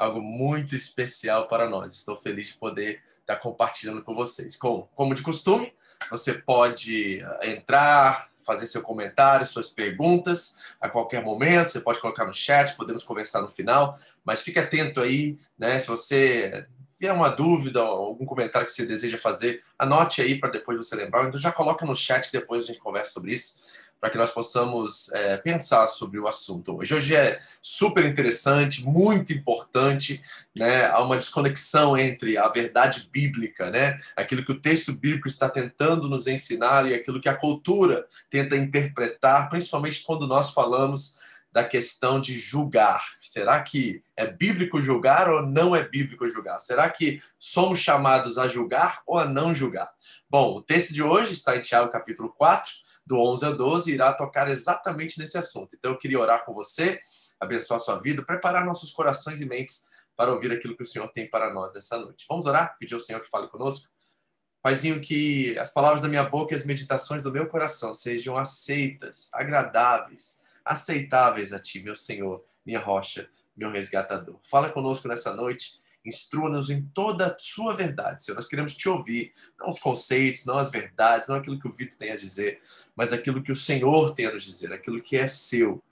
algo muito especial para nós. Estou feliz de poder estar compartilhando com vocês. Como, como de costume, você pode eh, entrar, fazer seu comentário, suas perguntas a qualquer momento. Você pode colocar no chat, podemos conversar no final. Mas fique atento aí, né? Se você tiver uma dúvida, algum comentário que você deseja fazer, anote aí para depois você lembrar. Então já coloca no chat que depois a gente conversa sobre isso para que nós possamos é, pensar sobre o assunto hoje. Hoje é super interessante, muito importante, né? Há uma desconexão entre a verdade bíblica, né? Aquilo que o texto bíblico está tentando nos ensinar e aquilo que a cultura tenta interpretar, principalmente quando nós falamos da questão de julgar. Será que é bíblico julgar ou não é bíblico julgar? Será que somos chamados a julgar ou a não julgar? Bom, o texto de hoje está em Tiago capítulo 4, do 11 a 12, irá tocar exatamente nesse assunto. Então eu queria orar com você, abençoar sua vida, preparar nossos corações e mentes para ouvir aquilo que o Senhor tem para nós nessa noite. Vamos orar? Pedir ao Senhor que fale conosco? Paizinho, que as palavras da minha boca e as meditações do meu coração sejam aceitas, agradáveis, aceitáveis a Ti, meu Senhor, minha rocha, meu resgatador. Fala conosco nessa noite Instrua-nos em toda a sua verdade, Senhor. Nós queremos te ouvir, não os conceitos, não as verdades, não aquilo que o Vitor tem a dizer, mas aquilo que o Senhor tem a nos dizer, aquilo que é seu.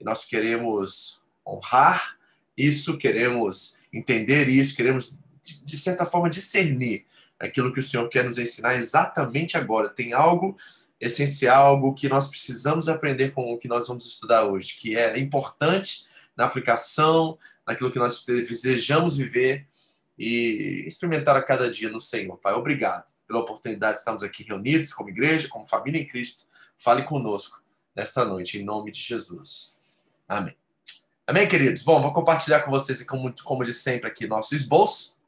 E nós queremos honrar isso, queremos entender isso, queremos, de certa forma, discernir aquilo que o Senhor quer nos ensinar exatamente agora. Tem algo essencial, algo que nós precisamos aprender com o que nós vamos estudar hoje, que é importante na aplicação, naquilo que nós desejamos viver e experimentar a cada dia no Senhor. Pai, obrigado pela oportunidade de estarmos aqui reunidos como igreja, como família em Cristo. Fale conosco nesta noite, em nome de Jesus. Amém. Amém, queridos? Bom, vou compartilhar com vocês, como, como de sempre, aqui nosso esboço.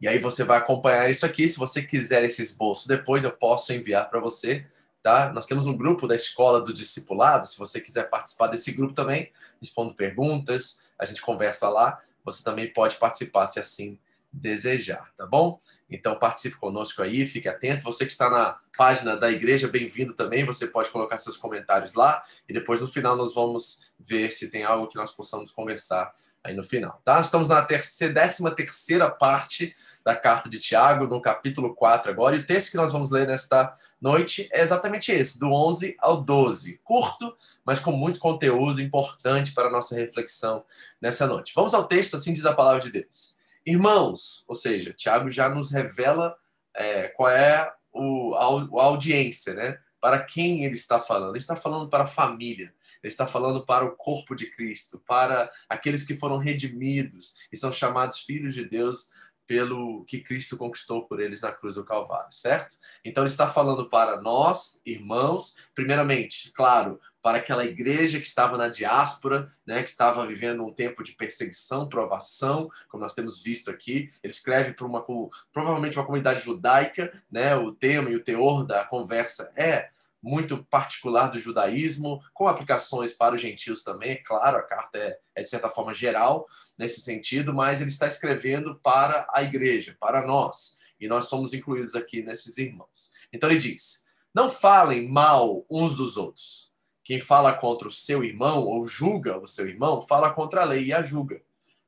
E aí você vai acompanhar isso aqui. Se você quiser esse esboço depois, eu posso enviar para você tá? Nós temos um grupo da Escola do Discipulado, se você quiser participar desse grupo também, respondo perguntas, a gente conversa lá, você também pode participar se assim desejar, tá bom? Então participe conosco aí, fique atento. Você que está na página da igreja, bem-vindo também. Você pode colocar seus comentários lá e depois no final nós vamos ver se tem algo que nós possamos conversar aí no final, tá? Estamos na décima terceira parte da carta de Tiago, no capítulo 4 agora, e o texto que nós vamos ler nesta noite é exatamente esse, do 11 ao 12. Curto, mas com muito conteúdo importante para a nossa reflexão nessa noite. Vamos ao texto, assim diz a palavra de Deus. Irmãos, ou seja, Tiago já nos revela é, qual é o, a, a audiência, né? Para quem ele está falando? Ele está falando para a família ele está falando para o corpo de Cristo, para aqueles que foram redimidos e são chamados filhos de Deus pelo que Cristo conquistou por eles na cruz do Calvário, certo? Então ele está falando para nós, irmãos, primeiramente, claro, para aquela igreja que estava na diáspora, né, que estava vivendo um tempo de perseguição, provação, como nós temos visto aqui. Ele escreve para uma provavelmente uma comunidade judaica, né? O tema e o teor da conversa é muito particular do judaísmo, com aplicações para os gentios também, é claro, a carta é, é, de certa forma geral nesse sentido, mas ele está escrevendo para a igreja, para nós, e nós somos incluídos aqui nesses irmãos. Então ele diz: não falem mal uns dos outros. Quem fala contra o seu irmão ou julga o seu irmão, fala contra a lei e a julga.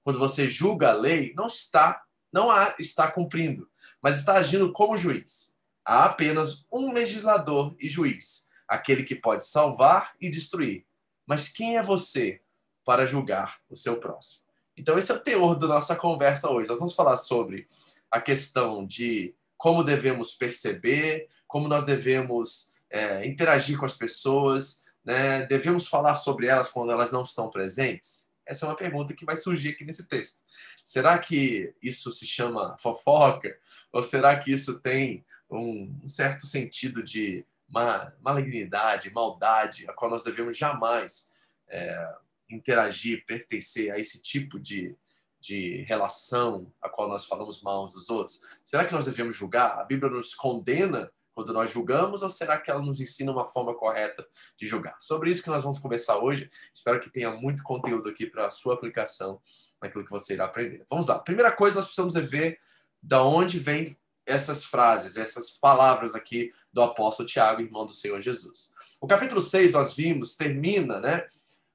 Quando você julga a lei, não está, não a está cumprindo, mas está agindo como juiz há apenas um legislador e juiz, aquele que pode salvar e destruir. Mas quem é você para julgar o seu próximo? Então, esse é o teor da nossa conversa hoje. Nós vamos falar sobre a questão de como devemos perceber, como nós devemos é, interagir com as pessoas, né? devemos falar sobre elas quando elas não estão presentes? Essa é uma pergunta que vai surgir aqui nesse texto. Será que isso se chama fofoca? Ou será que isso tem um, certo sentido de ma malignidade, maldade, a qual nós devemos jamais é, interagir, pertencer a esse tipo de, de relação a qual nós falamos mal uns dos outros? Será que nós devemos julgar? A Bíblia nos condena quando nós julgamos ou será que ela nos ensina uma forma correta de julgar? Sobre isso que nós vamos conversar hoje. Espero que tenha muito conteúdo aqui para a sua aplicação naquilo que você irá aprender. Vamos lá. Primeira coisa, nós precisamos ver da onde vem essas frases, essas palavras aqui do apóstolo Tiago, irmão do Senhor Jesus. O capítulo 6, nós vimos, termina, né,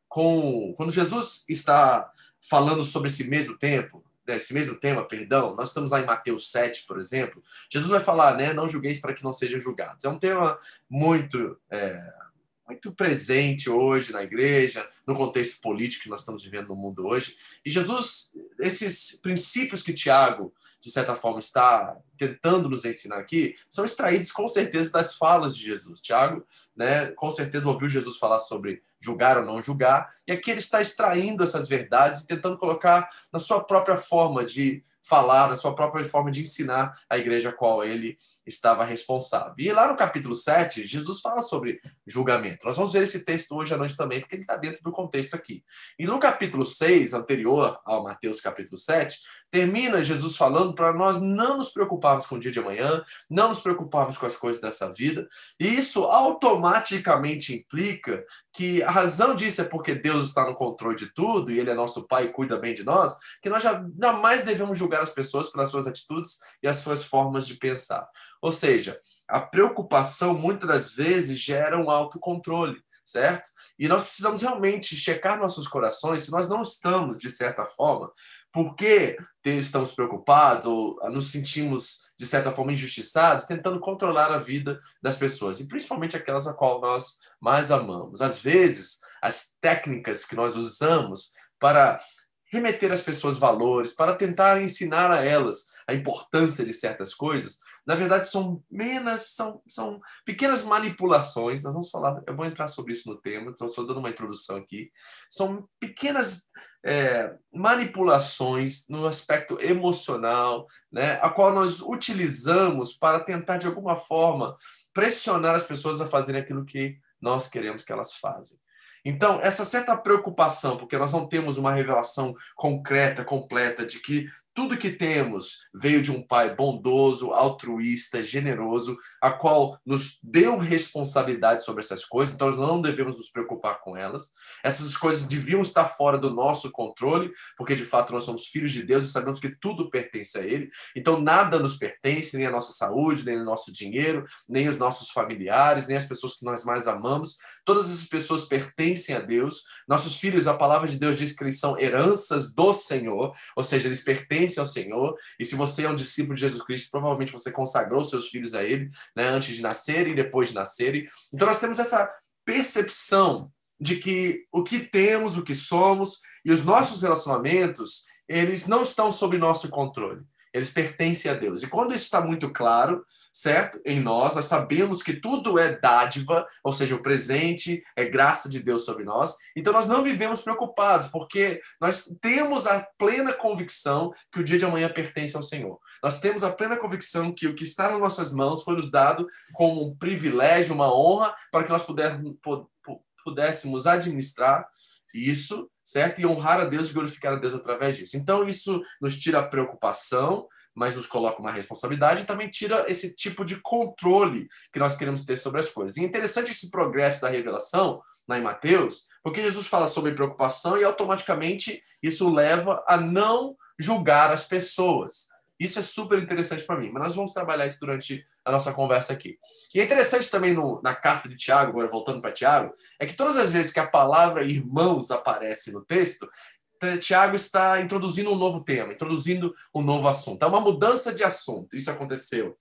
com quando Jesus está falando sobre esse mesmo tempo, né, esse mesmo tema, perdão, nós estamos lá em Mateus 7, por exemplo, Jesus vai falar, né, não julgueis para que não sejam julgados. É um tema muito, é, muito presente hoje na igreja, no contexto político que nós estamos vivendo no mundo hoje. E Jesus, esses princípios que Tiago, de certa forma, está tentando nos ensinar aqui, são extraídos com certeza das falas de Jesus. Tiago, né, com certeza ouviu Jesus falar sobre julgar ou não julgar, e aqui ele está extraindo essas verdades e tentando colocar na sua própria forma de falar, na sua própria forma de ensinar a igreja a qual ele estava responsável. E lá no capítulo 7, Jesus fala sobre julgamento. Nós vamos ver esse texto hoje à noite também, porque ele está dentro do contexto aqui. E no capítulo 6, anterior ao Mateus capítulo 7, termina Jesus falando para nós não nos preocuparmos com o dia de amanhã, não nos preocuparmos com as coisas dessa vida. E isso automaticamente implica que a razão disso é porque Deus está no controle de tudo e Ele é nosso Pai e cuida bem de nós, que nós jamais devemos julgar as pessoas pelas suas atitudes e as suas formas de pensar. Ou seja, a preocupação muitas das vezes gera um autocontrole, certo? E nós precisamos realmente checar nossos corações se nós não estamos, de certa forma, porque estamos preocupados ou nos sentimos, de certa forma, injustiçados, tentando controlar a vida das pessoas, e principalmente aquelas a qual nós mais amamos. Às vezes, as técnicas que nós usamos para remeter às pessoas valores, para tentar ensinar a elas a importância de certas coisas, na verdade são menos, são, são pequenas manipulações. Nós vamos falar, eu vou entrar sobre isso no tema, estou só dando uma introdução aqui. São pequenas é, manipulações no aspecto emocional, né, a qual nós utilizamos para tentar de alguma forma pressionar as pessoas a fazerem aquilo que nós queremos que elas façam. Então, essa certa preocupação, porque nós não temos uma revelação concreta, completa, de que tudo que temos veio de um pai bondoso, altruísta, generoso, a qual nos deu responsabilidade sobre essas coisas, então nós não devemos nos preocupar com elas. Essas coisas deviam estar fora do nosso controle, porque de fato nós somos filhos de Deus e sabemos que tudo pertence a Ele. Então nada nos pertence, nem a nossa saúde, nem o nosso dinheiro, nem os nossos familiares, nem as pessoas que nós mais amamos. Todas essas pessoas pertencem a Deus. Nossos filhos, a palavra de Deus diz que eles são heranças do Senhor, ou seja, eles pertencem ao Senhor. E se você é um discípulo de Jesus Cristo, provavelmente você consagrou seus filhos a Ele, né, antes de nascerem e depois de nascerem. Então nós temos essa percepção de que o que temos, o que somos e os nossos relacionamentos, eles não estão sob nosso controle eles pertencem a Deus. E quando isso está muito claro, certo? Em nós, nós sabemos que tudo é dádiva, ou seja, o presente é graça de Deus sobre nós. Então nós não vivemos preocupados, porque nós temos a plena convicção que o dia de amanhã pertence ao Senhor. Nós temos a plena convicção que o que está nas nossas mãos foi nos dado como um privilégio, uma honra, para que nós pudéssemos administrar isso certo? E honrar a Deus e glorificar a Deus através disso. Então, isso nos tira a preocupação, mas nos coloca uma responsabilidade e também tira esse tipo de controle que nós queremos ter sobre as coisas. E é interessante esse progresso da revelação lá em Mateus, porque Jesus fala sobre preocupação e automaticamente isso leva a não julgar as pessoas. Isso é super interessante para mim, mas nós vamos trabalhar isso durante a nossa conversa aqui. E é interessante também no, na carta de Tiago, agora voltando para Tiago, é que todas as vezes que a palavra irmãos aparece no texto, Tiago está introduzindo um novo tema, introduzindo um novo assunto. É uma mudança de assunto. Isso aconteceu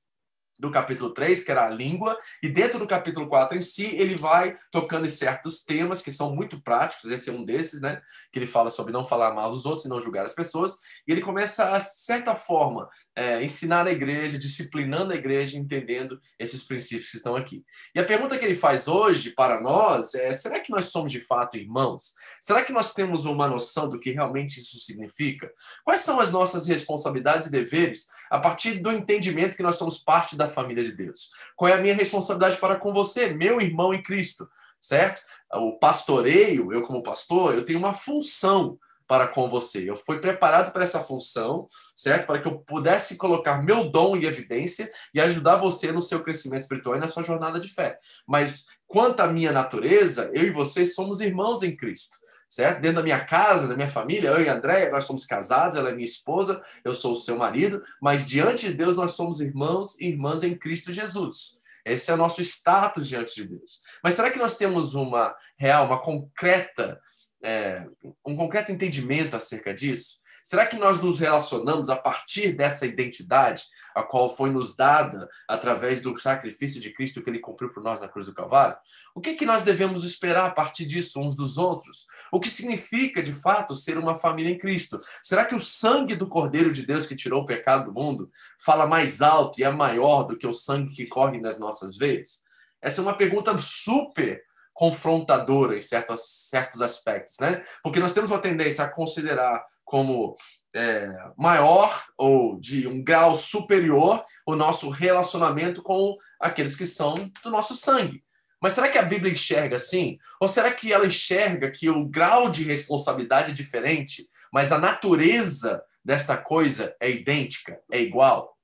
do capítulo 3, que era a língua, e dentro do capítulo 4 em si, ele vai tocando em certos temas que são muito práticos, esse é um desses, né? Que ele fala sobre não falar mal dos outros e não julgar as pessoas, e ele começa a, certa forma, é, ensinar a igreja, disciplinando a igreja, entendendo esses princípios que estão aqui. E a pergunta que ele faz hoje para nós é: será que nós somos de fato irmãos? Será que nós temos uma noção do que realmente isso significa? Quais são as nossas responsabilidades e deveres a partir do entendimento que nós somos parte da família de Deus. Qual é a minha responsabilidade para com você, meu irmão em Cristo, certo? O pastoreio, eu como pastor, eu tenho uma função para com você. Eu fui preparado para essa função, certo? Para que eu pudesse colocar meu dom em evidência e ajudar você no seu crescimento espiritual e na sua jornada de fé. Mas quanto à minha natureza, eu e você somos irmãos em Cristo certo? Dentro da minha casa, da minha família, eu e a Andréia, nós somos casados, ela é minha esposa, eu sou o seu marido, mas diante de Deus nós somos irmãos e irmãs em Cristo Jesus. Esse é o nosso status diante de Deus. Mas será que nós temos uma real, uma concreta é, um concreto entendimento acerca disso? Será que nós nos relacionamos a partir dessa identidade, a qual foi nos dada através do sacrifício de Cristo que ele cumpriu por nós na cruz do Calvário? O que, que nós devemos esperar a partir disso uns dos outros? O que significa, de fato, ser uma família em Cristo? Será que o sangue do Cordeiro de Deus que tirou o pecado do mundo fala mais alto e é maior do que o sangue que corre nas nossas veias? Essa é uma pergunta super confrontadora em certos, certos aspectos, né? Porque nós temos uma tendência a considerar como é, maior ou de um grau superior o nosso relacionamento com aqueles que são do nosso sangue. Mas será que a Bíblia enxerga assim? Ou será que ela enxerga que o grau de responsabilidade é diferente, mas a natureza desta coisa é idêntica, é igual?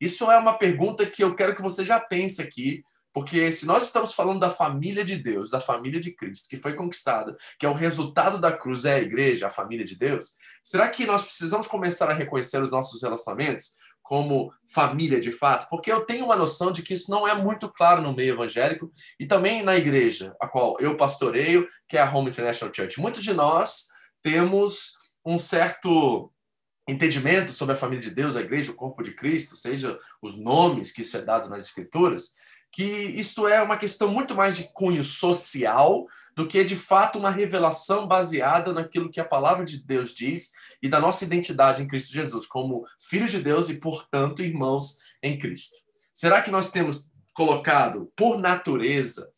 Isso é uma pergunta que eu quero que você já pense aqui porque se nós estamos falando da família de Deus, da família de Cristo, que foi conquistada, que é o resultado da cruz, é a igreja, a família de Deus, será que nós precisamos começar a reconhecer os nossos relacionamentos como família de fato? Porque eu tenho uma noção de que isso não é muito claro no meio evangélico e também na igreja, a qual eu pastoreio, que é a Home International Church. Muitos de nós temos um certo entendimento sobre a família de Deus, a igreja, o corpo de Cristo, seja os nomes que isso é dado nas escrituras, que isto é uma questão muito mais de cunho social do que de fato uma revelação baseada naquilo que a palavra de Deus diz e da nossa identidade em Cristo Jesus, como filhos de Deus e, portanto, irmãos em Cristo. Será que nós temos colocado, por natureza,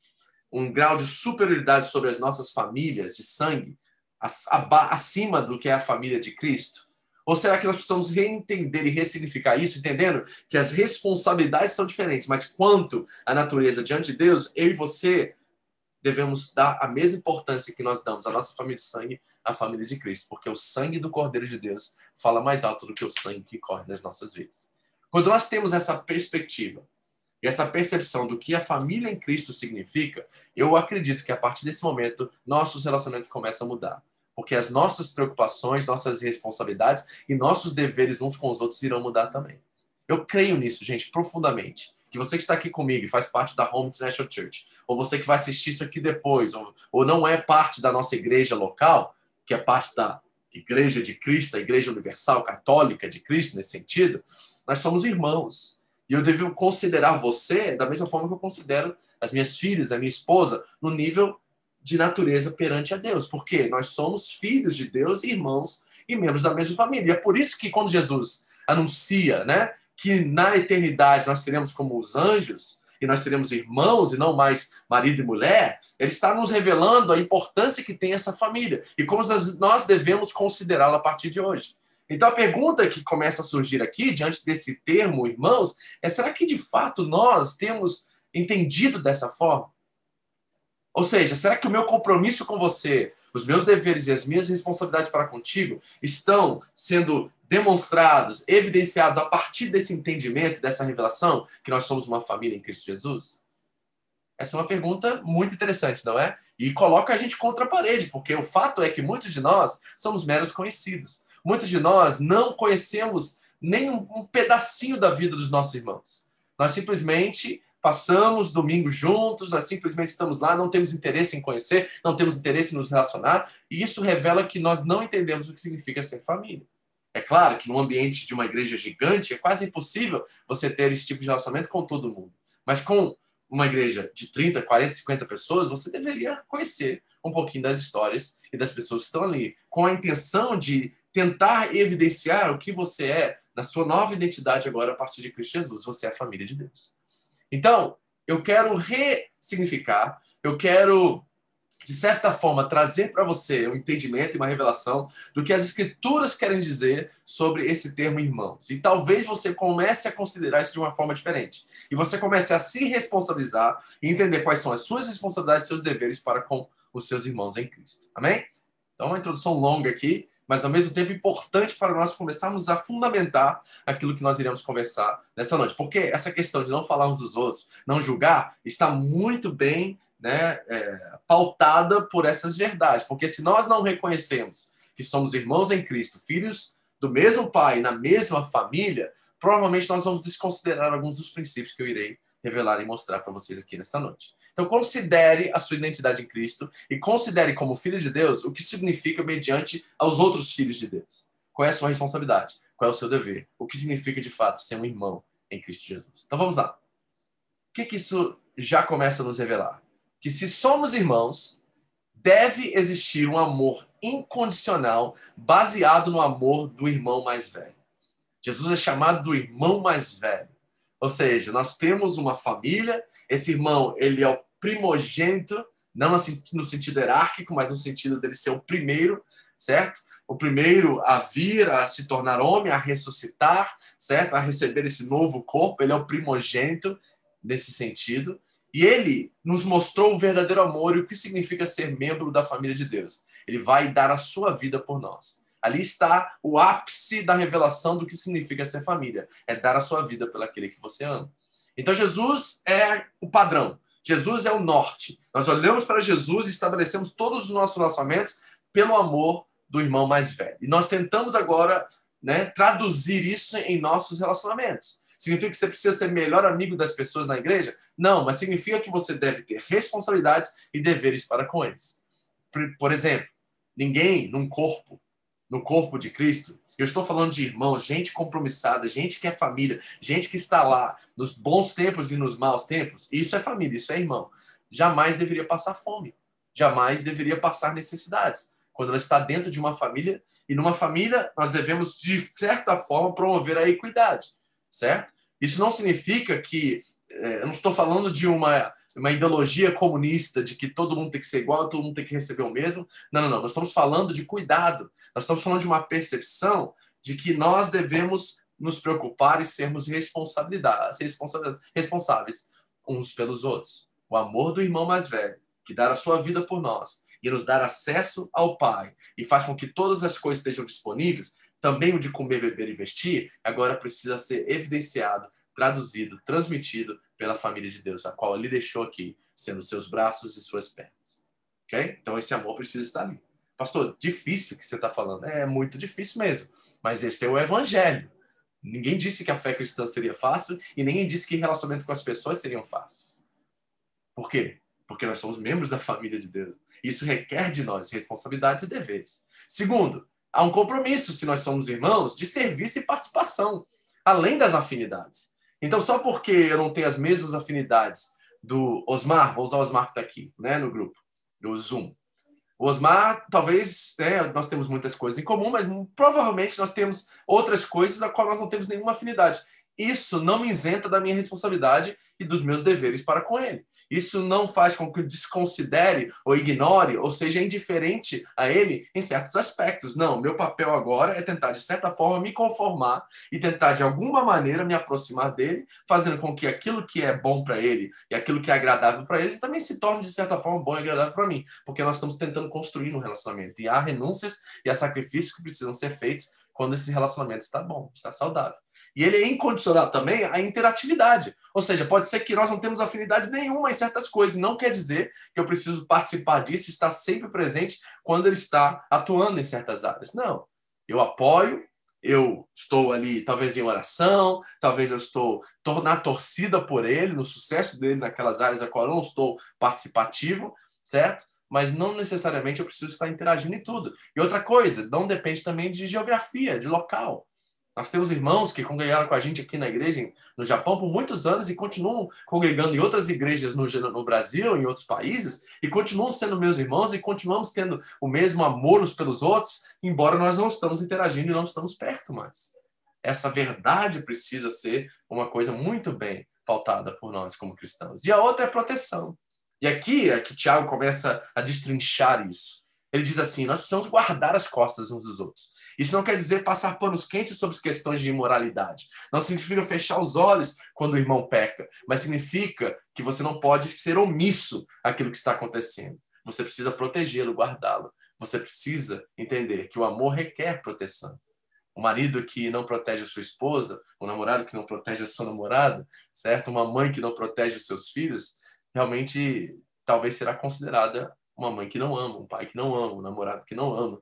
um grau de superioridade sobre as nossas famílias de sangue acima do que é a família de Cristo? Ou será que nós precisamos reentender e ressignificar isso, entendendo que as responsabilidades são diferentes, mas quanto à natureza diante de Deus, eu e você devemos dar a mesma importância que nós damos à nossa família de sangue, à família de Cristo, porque o sangue do Cordeiro de Deus fala mais alto do que o sangue que corre nas nossas vidas. Quando nós temos essa perspectiva e essa percepção do que a família em Cristo significa, eu acredito que a partir desse momento nossos relacionamentos começam a mudar porque as nossas preocupações, nossas responsabilidades e nossos deveres uns com os outros irão mudar também. Eu creio nisso, gente, profundamente. Que você que está aqui comigo e faz parte da Home International Church, ou você que vai assistir isso aqui depois, ou, ou não é parte da nossa igreja local, que é parte da Igreja de Cristo, a Igreja Universal Católica de Cristo, nesse sentido, nós somos irmãos. E eu devo considerar você da mesma forma que eu considero as minhas filhas, a minha esposa, no nível de natureza perante a Deus, porque nós somos filhos de Deus, irmãos e membros da mesma família. E é por isso que quando Jesus anuncia, né, que na eternidade nós seremos como os anjos e nós seremos irmãos e não mais marido e mulher, ele está nos revelando a importância que tem essa família e como nós devemos considerá-la a partir de hoje. Então a pergunta que começa a surgir aqui, diante desse termo irmãos, é será que de fato nós temos entendido dessa forma? Ou seja, será que o meu compromisso com você, os meus deveres e as minhas responsabilidades para contigo estão sendo demonstrados, evidenciados a partir desse entendimento, dessa revelação que nós somos uma família em Cristo Jesus? Essa é uma pergunta muito interessante, não é? E coloca a gente contra a parede, porque o fato é que muitos de nós somos meros conhecidos. Muitos de nós não conhecemos nem um pedacinho da vida dos nossos irmãos. Nós simplesmente passamos domingo juntos, nós simplesmente estamos lá, não temos interesse em conhecer, não temos interesse em nos relacionar, e isso revela que nós não entendemos o que significa ser família. É claro que num ambiente de uma igreja gigante é quase impossível você ter esse tipo de relacionamento com todo mundo. Mas com uma igreja de 30, 40, 50 pessoas, você deveria conhecer um pouquinho das histórias e das pessoas que estão ali, com a intenção de tentar evidenciar o que você é na sua nova identidade agora a partir de Cristo Jesus. Você é a família de Deus. Então, eu quero ressignificar, eu quero, de certa forma, trazer para você um entendimento e uma revelação do que as Escrituras querem dizer sobre esse termo irmãos. E talvez você comece a considerar isso de uma forma diferente. E você comece a se responsabilizar e entender quais são as suas responsabilidades e seus deveres para com os seus irmãos em Cristo. Amém? Então, uma introdução longa aqui, mas ao mesmo tempo importante para nós começarmos a fundamentar aquilo que nós iremos conversar nessa noite. Porque essa questão de não falar uns dos outros, não julgar, está muito bem né, é, pautada por essas verdades. Porque se nós não reconhecemos que somos irmãos em Cristo, filhos do mesmo pai, na mesma família, provavelmente nós vamos desconsiderar alguns dos princípios que eu irei revelar e mostrar para vocês aqui nesta noite. Então, considere a sua identidade em Cristo e considere como filho de Deus o que significa mediante aos outros filhos de Deus. Qual é a sua responsabilidade? Qual é o seu dever? O que significa, de fato, ser um irmão em Cristo Jesus? Então, vamos lá. O que, que isso já começa a nos revelar? Que se somos irmãos, deve existir um amor incondicional baseado no amor do irmão mais velho. Jesus é chamado do irmão mais velho. Ou seja, nós temos uma família, esse irmão, ele é o primogênito, não no sentido hierárquico, mas no sentido dele ser o primeiro, certo? O primeiro a vir, a se tornar homem, a ressuscitar, certo? A receber esse novo corpo, ele é o primogênito nesse sentido. E ele nos mostrou o verdadeiro amor e o que significa ser membro da família de Deus. Ele vai dar a sua vida por nós. Ali está o ápice da revelação do que significa ser família. É dar a sua vida pelo aquele que você ama. Então Jesus é o padrão. Jesus é o norte. Nós olhamos para Jesus e estabelecemos todos os nossos relacionamentos pelo amor do irmão mais velho. E nós tentamos agora né, traduzir isso em nossos relacionamentos. Significa que você precisa ser melhor amigo das pessoas na igreja? Não, mas significa que você deve ter responsabilidades e deveres para com eles. Por, exemplo, ninguém num corpo no corpo de Cristo, eu estou falando de irmãos, gente compromissada, gente que é família, gente que está lá nos bons tempos e nos maus tempos. Isso é família, isso é irmão. Jamais deveria passar fome, jamais deveria passar necessidades. Quando ela está dentro de uma família, e numa família nós devemos, de certa forma, promover a equidade, certo? Isso não significa que. É, eu não estou falando de uma uma ideologia comunista de que todo mundo tem que ser igual, todo mundo tem que receber o mesmo. Não, não, não. Nós estamos falando de cuidado. Nós estamos falando de uma percepção de que nós devemos nos preocupar e sermos responsáveis uns pelos outros. O amor do irmão mais velho, que dá a sua vida por nós e nos dar acesso ao Pai e faz com que todas as coisas estejam disponíveis, também o de comer, beber e vestir, agora precisa ser evidenciado, traduzido, transmitido pela família de Deus, a qual ele deixou aqui, sendo seus braços e suas pernas. Ok? Então esse amor precisa estar ali. Pastor, difícil que você está falando. É muito difícil mesmo. Mas esse é o evangelho. Ninguém disse que a fé cristã seria fácil e ninguém disse que relacionamento com as pessoas seriam fáceis. Por quê? Porque nós somos membros da família de Deus. Isso requer de nós responsabilidades e deveres. Segundo, há um compromisso, se nós somos irmãos, de serviço e participação, além das afinidades. Então, só porque eu não tenho as mesmas afinidades do Osmar, vou usar o Osmar que está aqui, né, no grupo, do Zoom. O Osmar, talvez, né, nós temos muitas coisas em comum, mas provavelmente nós temos outras coisas a qual nós não temos nenhuma afinidade. Isso não me isenta da minha responsabilidade e dos meus deveres para com ele. Isso não faz com que desconsidere ou ignore ou seja indiferente a ele em certos aspectos. Não, meu papel agora é tentar, de certa forma, me conformar e tentar, de alguma maneira, me aproximar dele, fazendo com que aquilo que é bom para ele e aquilo que é agradável para ele também se torne, de certa forma, bom e agradável para mim. Porque nós estamos tentando construir um relacionamento. E há renúncias e há sacrifícios que precisam ser feitos quando esse relacionamento está bom, está saudável. E ele é incondicional também à interatividade. Ou seja, pode ser que nós não temos afinidade nenhuma em certas coisas. Não quer dizer que eu preciso participar disso, estar sempre presente quando ele está atuando em certas áreas. Não. Eu apoio, eu estou ali, talvez em oração, talvez eu estou na torcida por ele, no sucesso dele naquelas áreas a qual eu não estou participativo, certo? Mas não necessariamente eu preciso estar interagindo em tudo. E outra coisa, não depende também de geografia, de local. Nós temos irmãos que congregaram com a gente aqui na igreja no Japão por muitos anos e continuam congregando em outras igrejas no, no Brasil, em outros países, e continuam sendo meus irmãos e continuamos tendo o mesmo amor uns pelos outros, embora nós não estamos interagindo e não estamos perto mais. Essa verdade precisa ser uma coisa muito bem pautada por nós como cristãos. E a outra é proteção. E aqui é que Tiago começa a destrinchar isso. Ele diz assim: nós precisamos guardar as costas uns dos outros. Isso não quer dizer passar panos quentes sobre questões de imoralidade. Não significa fechar os olhos quando o irmão peca, mas significa que você não pode ser omisso àquilo que está acontecendo. Você precisa protegê-lo, guardá-lo. Você precisa entender que o amor requer proteção. O marido que não protege a sua esposa, o namorado que não protege a sua namorada, certo? Uma mãe que não protege os seus filhos, realmente talvez será considerada uma mãe que não ama, um pai que não ama, um namorado que não ama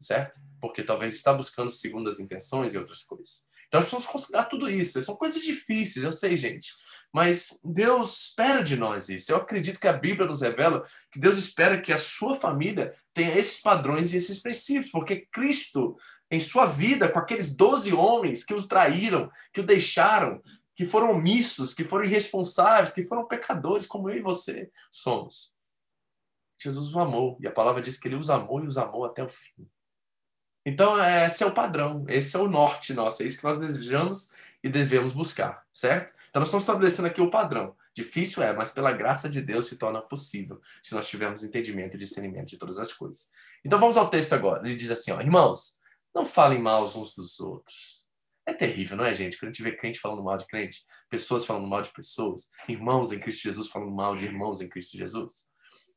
certo? Porque talvez está buscando segundas intenções e outras coisas. Então, nós precisamos considerar tudo isso. São coisas difíceis, eu sei, gente. Mas Deus espera de nós isso. Eu acredito que a Bíblia nos revela que Deus espera que a sua família tenha esses padrões e esses princípios, porque Cristo, em sua vida, com aqueles doze homens que os traíram, que o deixaram, que foram omissos, que foram irresponsáveis, que foram pecadores, como eu e você somos. Jesus os amou, e a palavra diz que ele os amou e os amou até o fim. Então, esse é o padrão, esse é o norte nosso, é isso que nós desejamos e devemos buscar, certo? Então, nós estamos estabelecendo aqui o padrão. Difícil é, mas pela graça de Deus se torna possível se nós tivermos entendimento e discernimento de todas as coisas. Então, vamos ao texto agora. Ele diz assim: ó, Irmãos, não falem mal uns dos outros. É terrível, não é, gente? Quando a gente vê crente falando mal de crente, pessoas falando mal de pessoas, irmãos em Cristo Jesus falando mal de irmãos em Cristo Jesus,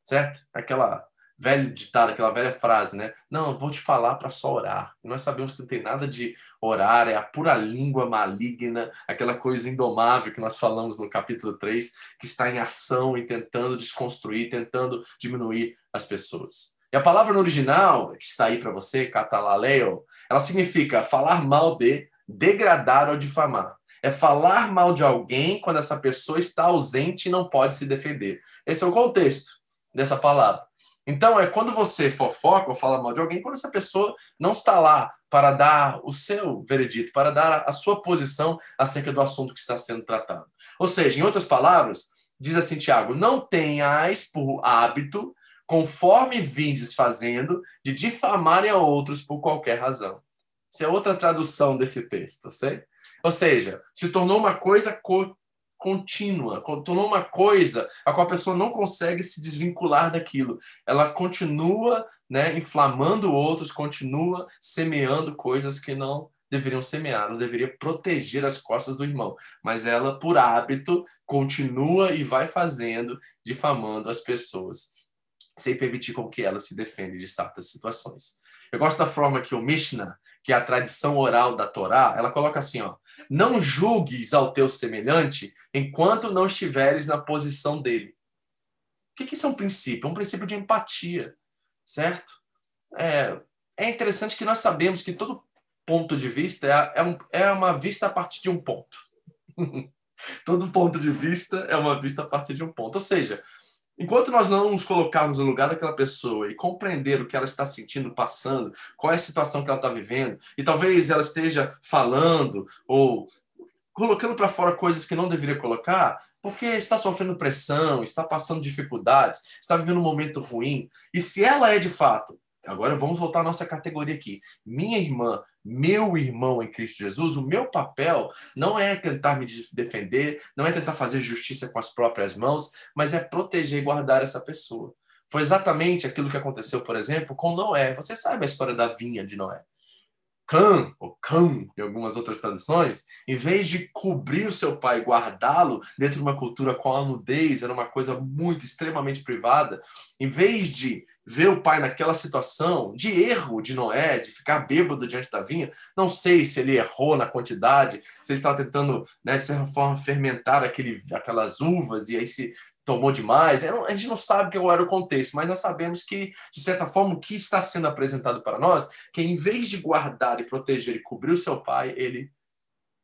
certo? Aquela velho ditado, aquela velha frase, né? Não, eu vou te falar para só orar. Nós sabemos que não tem nada de orar, é a pura língua maligna, aquela coisa indomável que nós falamos no capítulo 3, que está em ação e tentando desconstruir, tentando diminuir as pessoas. E a palavra no original, que está aí para você, catalaleo, ela significa falar mal de, degradar ou difamar. É falar mal de alguém quando essa pessoa está ausente e não pode se defender. Esse é o contexto dessa palavra. Então, é quando você fofoca ou fala mal de alguém, quando essa pessoa não está lá para dar o seu veredito, para dar a sua posição acerca do assunto que está sendo tratado. Ou seja, em outras palavras, diz assim Tiago: não tenhais por hábito, conforme vindes fazendo, de difamarem a outros por qualquer razão. Isso é outra tradução desse texto, sei? Ou seja, se tornou uma coisa contínua, tornou uma coisa a qual a pessoa não consegue se desvincular daquilo. Ela continua né, inflamando outros, continua semeando coisas que não deveriam semear, não deveria proteger as costas do irmão, mas ela, por hábito, continua e vai fazendo, difamando as pessoas, sem permitir com que elas se defendam de certas situações. Eu gosto da forma que o Mishnah que é a tradição oral da Torá, ela coloca assim, ó: "Não julgues ao teu semelhante enquanto não estiveres na posição dele". O que, que isso é um princípio? É um princípio de empatia, certo? É, é interessante que nós sabemos que todo ponto de vista é, é, um, é uma vista a partir de um ponto. todo ponto de vista é uma vista a partir de um ponto. Ou seja, Enquanto nós não nos colocarmos no lugar daquela pessoa e compreender o que ela está sentindo, passando, qual é a situação que ela está vivendo, e talvez ela esteja falando ou colocando para fora coisas que não deveria colocar, porque está sofrendo pressão, está passando dificuldades, está vivendo um momento ruim, e se ela é de fato Agora vamos voltar à nossa categoria aqui. Minha irmã, meu irmão em Cristo Jesus, o meu papel não é tentar me defender, não é tentar fazer justiça com as próprias mãos, mas é proteger e guardar essa pessoa. Foi exatamente aquilo que aconteceu, por exemplo, com Noé. Você sabe a história da vinha de Noé. Cã, ou Cã, em algumas outras traduções, em vez de cobrir o seu pai e guardá-lo dentro de uma cultura com a nudez, era uma coisa muito, extremamente privada, em vez de ver o pai naquela situação de erro de Noé, de ficar bêbado diante da vinha, não sei se ele errou na quantidade, se ele estava tentando, né, de certa forma, fermentar aquele, aquelas uvas e aí se tomou demais. A gente não sabe qual era o contexto, mas nós sabemos que, de certa forma, o que está sendo apresentado para nós, que em vez de guardar e proteger e cobrir o seu pai, ele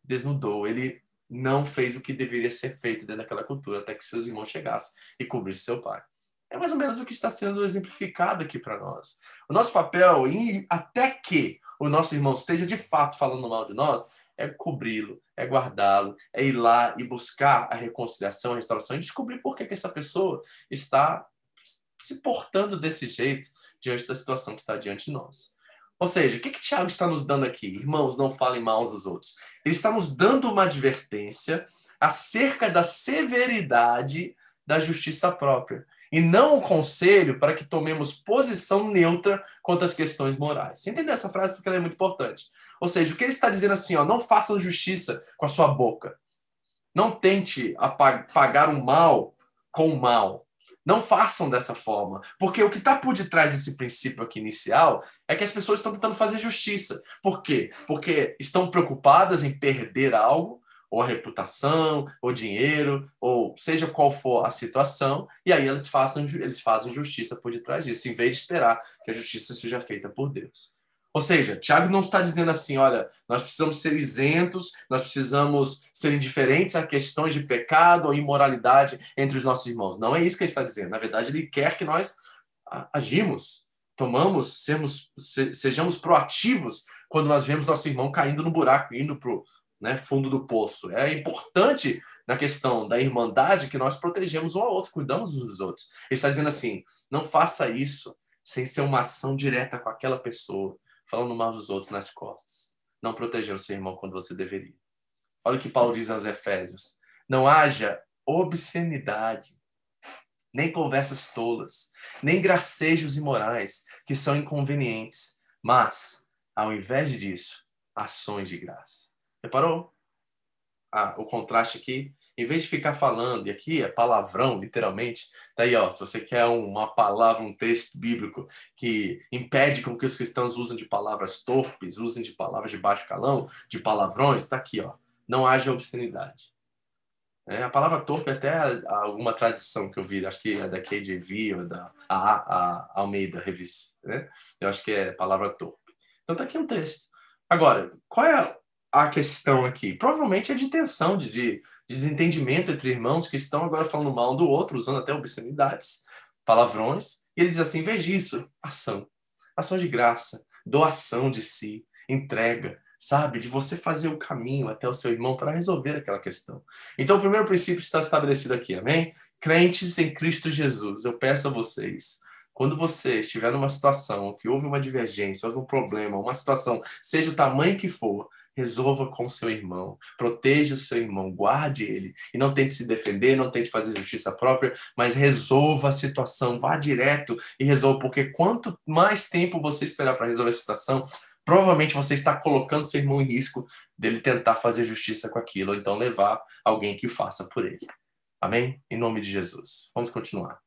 desnudou, ele não fez o que deveria ser feito dentro daquela cultura até que seus irmãos chegassem e cobrissem seu pai. É mais ou menos o que está sendo exemplificado aqui para nós. O nosso papel, até que o nosso irmão esteja de fato falando mal de nós, é cobri-lo, é guardá-lo, é ir lá e buscar a reconciliação, a restauração e descobrir por que, que essa pessoa está se portando desse jeito diante da situação que está diante de nós. Ou seja, o que, que Tiago está nos dando aqui? Irmãos, não falem mal uns dos outros. Ele está nos dando uma advertência acerca da severidade da justiça própria e não um conselho para que tomemos posição neutra quanto às questões morais. Você entendeu essa frase porque ela é muito importante. Ou seja, o que ele está dizendo assim, ó, não façam justiça com a sua boca. Não tente pagar o mal com o mal. Não façam dessa forma. Porque o que está por detrás desse princípio aqui inicial é que as pessoas estão tentando fazer justiça. Por quê? Porque estão preocupadas em perder algo, ou a reputação, ou dinheiro, ou seja qual for a situação, e aí eles, façam, eles fazem justiça por detrás disso, em vez de esperar que a justiça seja feita por Deus. Ou seja, Tiago não está dizendo assim, olha, nós precisamos ser isentos, nós precisamos ser indiferentes a questões de pecado ou imoralidade entre os nossos irmãos. Não é isso que ele está dizendo. Na verdade, ele quer que nós agimos, tomamos, sermos, sejamos proativos quando nós vemos nosso irmão caindo no buraco, indo para o né, fundo do poço. É importante na questão da irmandade que nós protegemos um ao outro, cuidamos uns dos outros. Ele está dizendo assim: não faça isso sem ser uma ação direta com aquela pessoa falando mal dos outros nas costas, não protegendo seu irmão quando você deveria. Olha o que Paulo diz aos Efésios: não haja obscenidade, nem conversas tolas, nem gracejos imorais que são inconvenientes, mas, ao invés disso, ações de graça. Reparou? Ah, o contraste aqui em vez de ficar falando, e aqui é palavrão, literalmente, tá aí, ó, se você quer uma palavra, um texto bíblico que impede com que os cristãos usem de palavras torpes, usem de palavras de baixo calão, de palavrões, tá aqui, ó. Não haja obscenidade. É, a palavra torpe é até alguma tradição que eu vi, acho que é da KJV ou da a, a Almeida Revista, né? Eu acho que é palavra torpe. Então tá aqui um texto. Agora, qual é a questão aqui? Provavelmente é de tensão, de, de desentendimento entre irmãos que estão agora falando mal um do outro, usando até obscenidades, palavrões. E ele diz assim: veja isso, ação. Ação de graça, doação de si, entrega, sabe? De você fazer o caminho até o seu irmão para resolver aquela questão. Então, o primeiro princípio está estabelecido aqui, amém? Crentes em Cristo Jesus, eu peço a vocês, quando você estiver numa situação que houve uma divergência, houve um problema, uma situação, seja o tamanho que for, resolva com seu irmão, proteja o seu irmão, guarde ele e não tente se defender, não tente fazer justiça própria, mas resolva a situação, vá direto e resolva, porque quanto mais tempo você esperar para resolver a situação, provavelmente você está colocando seu irmão em risco dele tentar fazer justiça com aquilo, ou então levar alguém que faça por ele. Amém? Em nome de Jesus. Vamos continuar.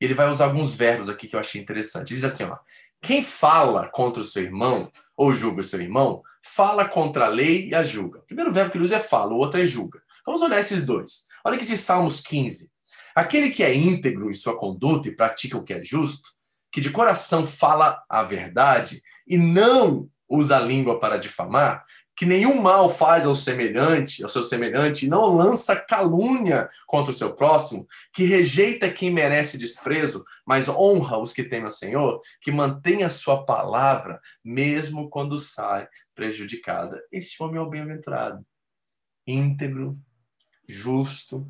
Ele vai usar alguns verbos aqui que eu achei interessante. Ele diz assim, ó, quem fala contra o seu irmão ou julga o seu irmão, fala contra a lei e a julga. O primeiro verbo que ele usa é fala, o outro é julga. Vamos olhar esses dois. Olha que diz Salmos 15. Aquele que é íntegro em sua conduta e pratica o que é justo, que de coração fala a verdade e não usa a língua para difamar, que nenhum mal faz ao semelhante, ao seu semelhante, e não lança calúnia contra o seu próximo, que rejeita quem merece desprezo, mas honra os que temem ao Senhor, que mantém a sua palavra, mesmo quando sai prejudicada. Este homem é o bem-aventurado, íntegro, justo,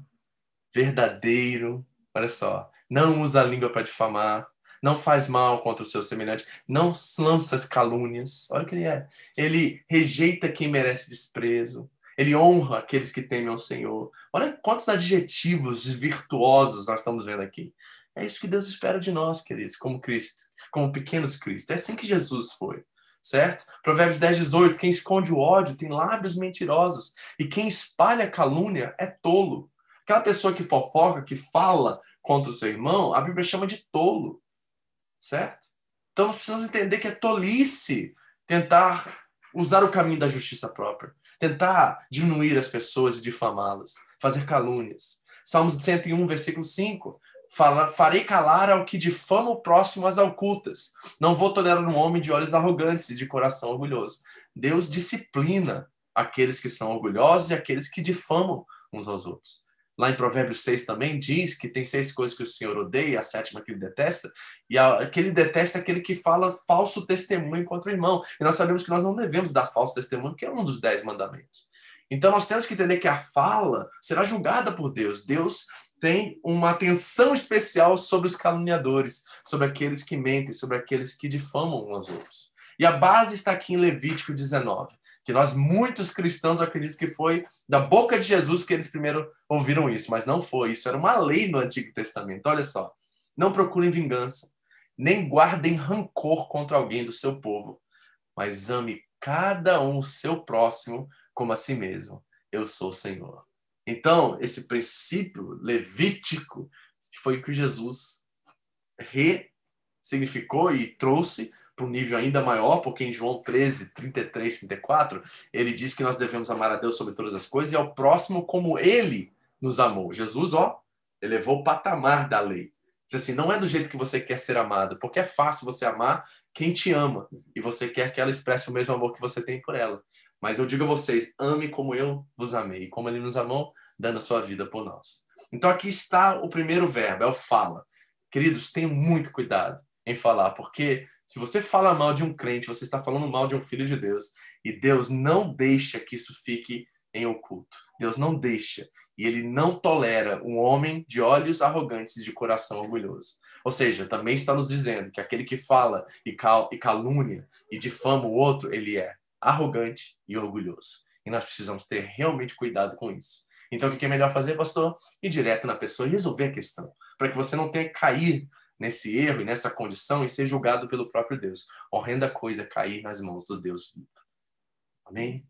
verdadeiro, olha só, não usa a língua para difamar, não faz mal contra o seu semelhante, não lança as calúnias. Olha o que ele é. Ele rejeita quem merece desprezo. Ele honra aqueles que temem ao Senhor. Olha quantos adjetivos virtuosos nós estamos vendo aqui. É isso que Deus espera de nós, queridos, como Cristo, como pequenos Cristo. É assim que Jesus foi, certo? Provérbios 10, 18. Quem esconde o ódio tem lábios mentirosos, e quem espalha calúnia é tolo. Aquela pessoa que fofoca, que fala contra o seu irmão, a Bíblia chama de tolo certo? Então nós precisamos entender que é tolice tentar usar o caminho da justiça própria, tentar diminuir as pessoas e difamá-las, fazer calúnias. Salmos 101, versículo 5. Farei calar ao que difama o próximo às ocultas. Não vou tolerar um homem de olhos arrogantes e de coração orgulhoso. Deus disciplina aqueles que são orgulhosos e aqueles que difamam uns aos outros lá em Provérbios 6 também diz que tem seis coisas que o Senhor odeia, a sétima que ele detesta, e aquele detesta é aquele que fala falso testemunho contra o irmão. E nós sabemos que nós não devemos dar falso testemunho, que é um dos dez mandamentos. Então nós temos que entender que a fala será julgada por Deus. Deus tem uma atenção especial sobre os caluniadores, sobre aqueles que mentem, sobre aqueles que difamam uns aos outros. E a base está aqui em Levítico 19 que nós, muitos cristãos, acreditam que foi da boca de Jesus que eles primeiro ouviram isso, mas não foi. Isso era uma lei no Antigo Testamento. Olha só. Não procurem vingança, nem guardem rancor contra alguém do seu povo, mas ame cada um o seu próximo como a si mesmo. Eu sou o Senhor. Então, esse princípio levítico foi o que Jesus ressignificou e trouxe para um nível ainda maior, porque em João 13, 33, 34, ele diz que nós devemos amar a Deus sobre todas as coisas e ao próximo como ele nos amou. Jesus, ó, elevou o patamar da lei. Diz assim, não é do jeito que você quer ser amado, porque é fácil você amar quem te ama e você quer que ela expresse o mesmo amor que você tem por ela. Mas eu digo a vocês, ame como eu vos amei, como ele nos amou, dando a sua vida por nós. Então aqui está o primeiro verbo, é o fala. Queridos, tenham muito cuidado em falar, porque se você fala mal de um crente, você está falando mal de um filho de Deus, e Deus não deixa que isso fique em oculto. Deus não deixa. E ele não tolera um homem de olhos arrogantes e de coração orgulhoso. Ou seja, também está nos dizendo que aquele que fala e, cal e calúnia e difama o outro, ele é arrogante e orgulhoso. E nós precisamos ter realmente cuidado com isso. Então, o que é melhor fazer, pastor? Ir direto na pessoa e resolver a questão, para que você não tenha que cair nesse erro e nessa condição e ser julgado pelo próprio Deus. Horrenda coisa é cair nas mãos do Deus vivo. Amém?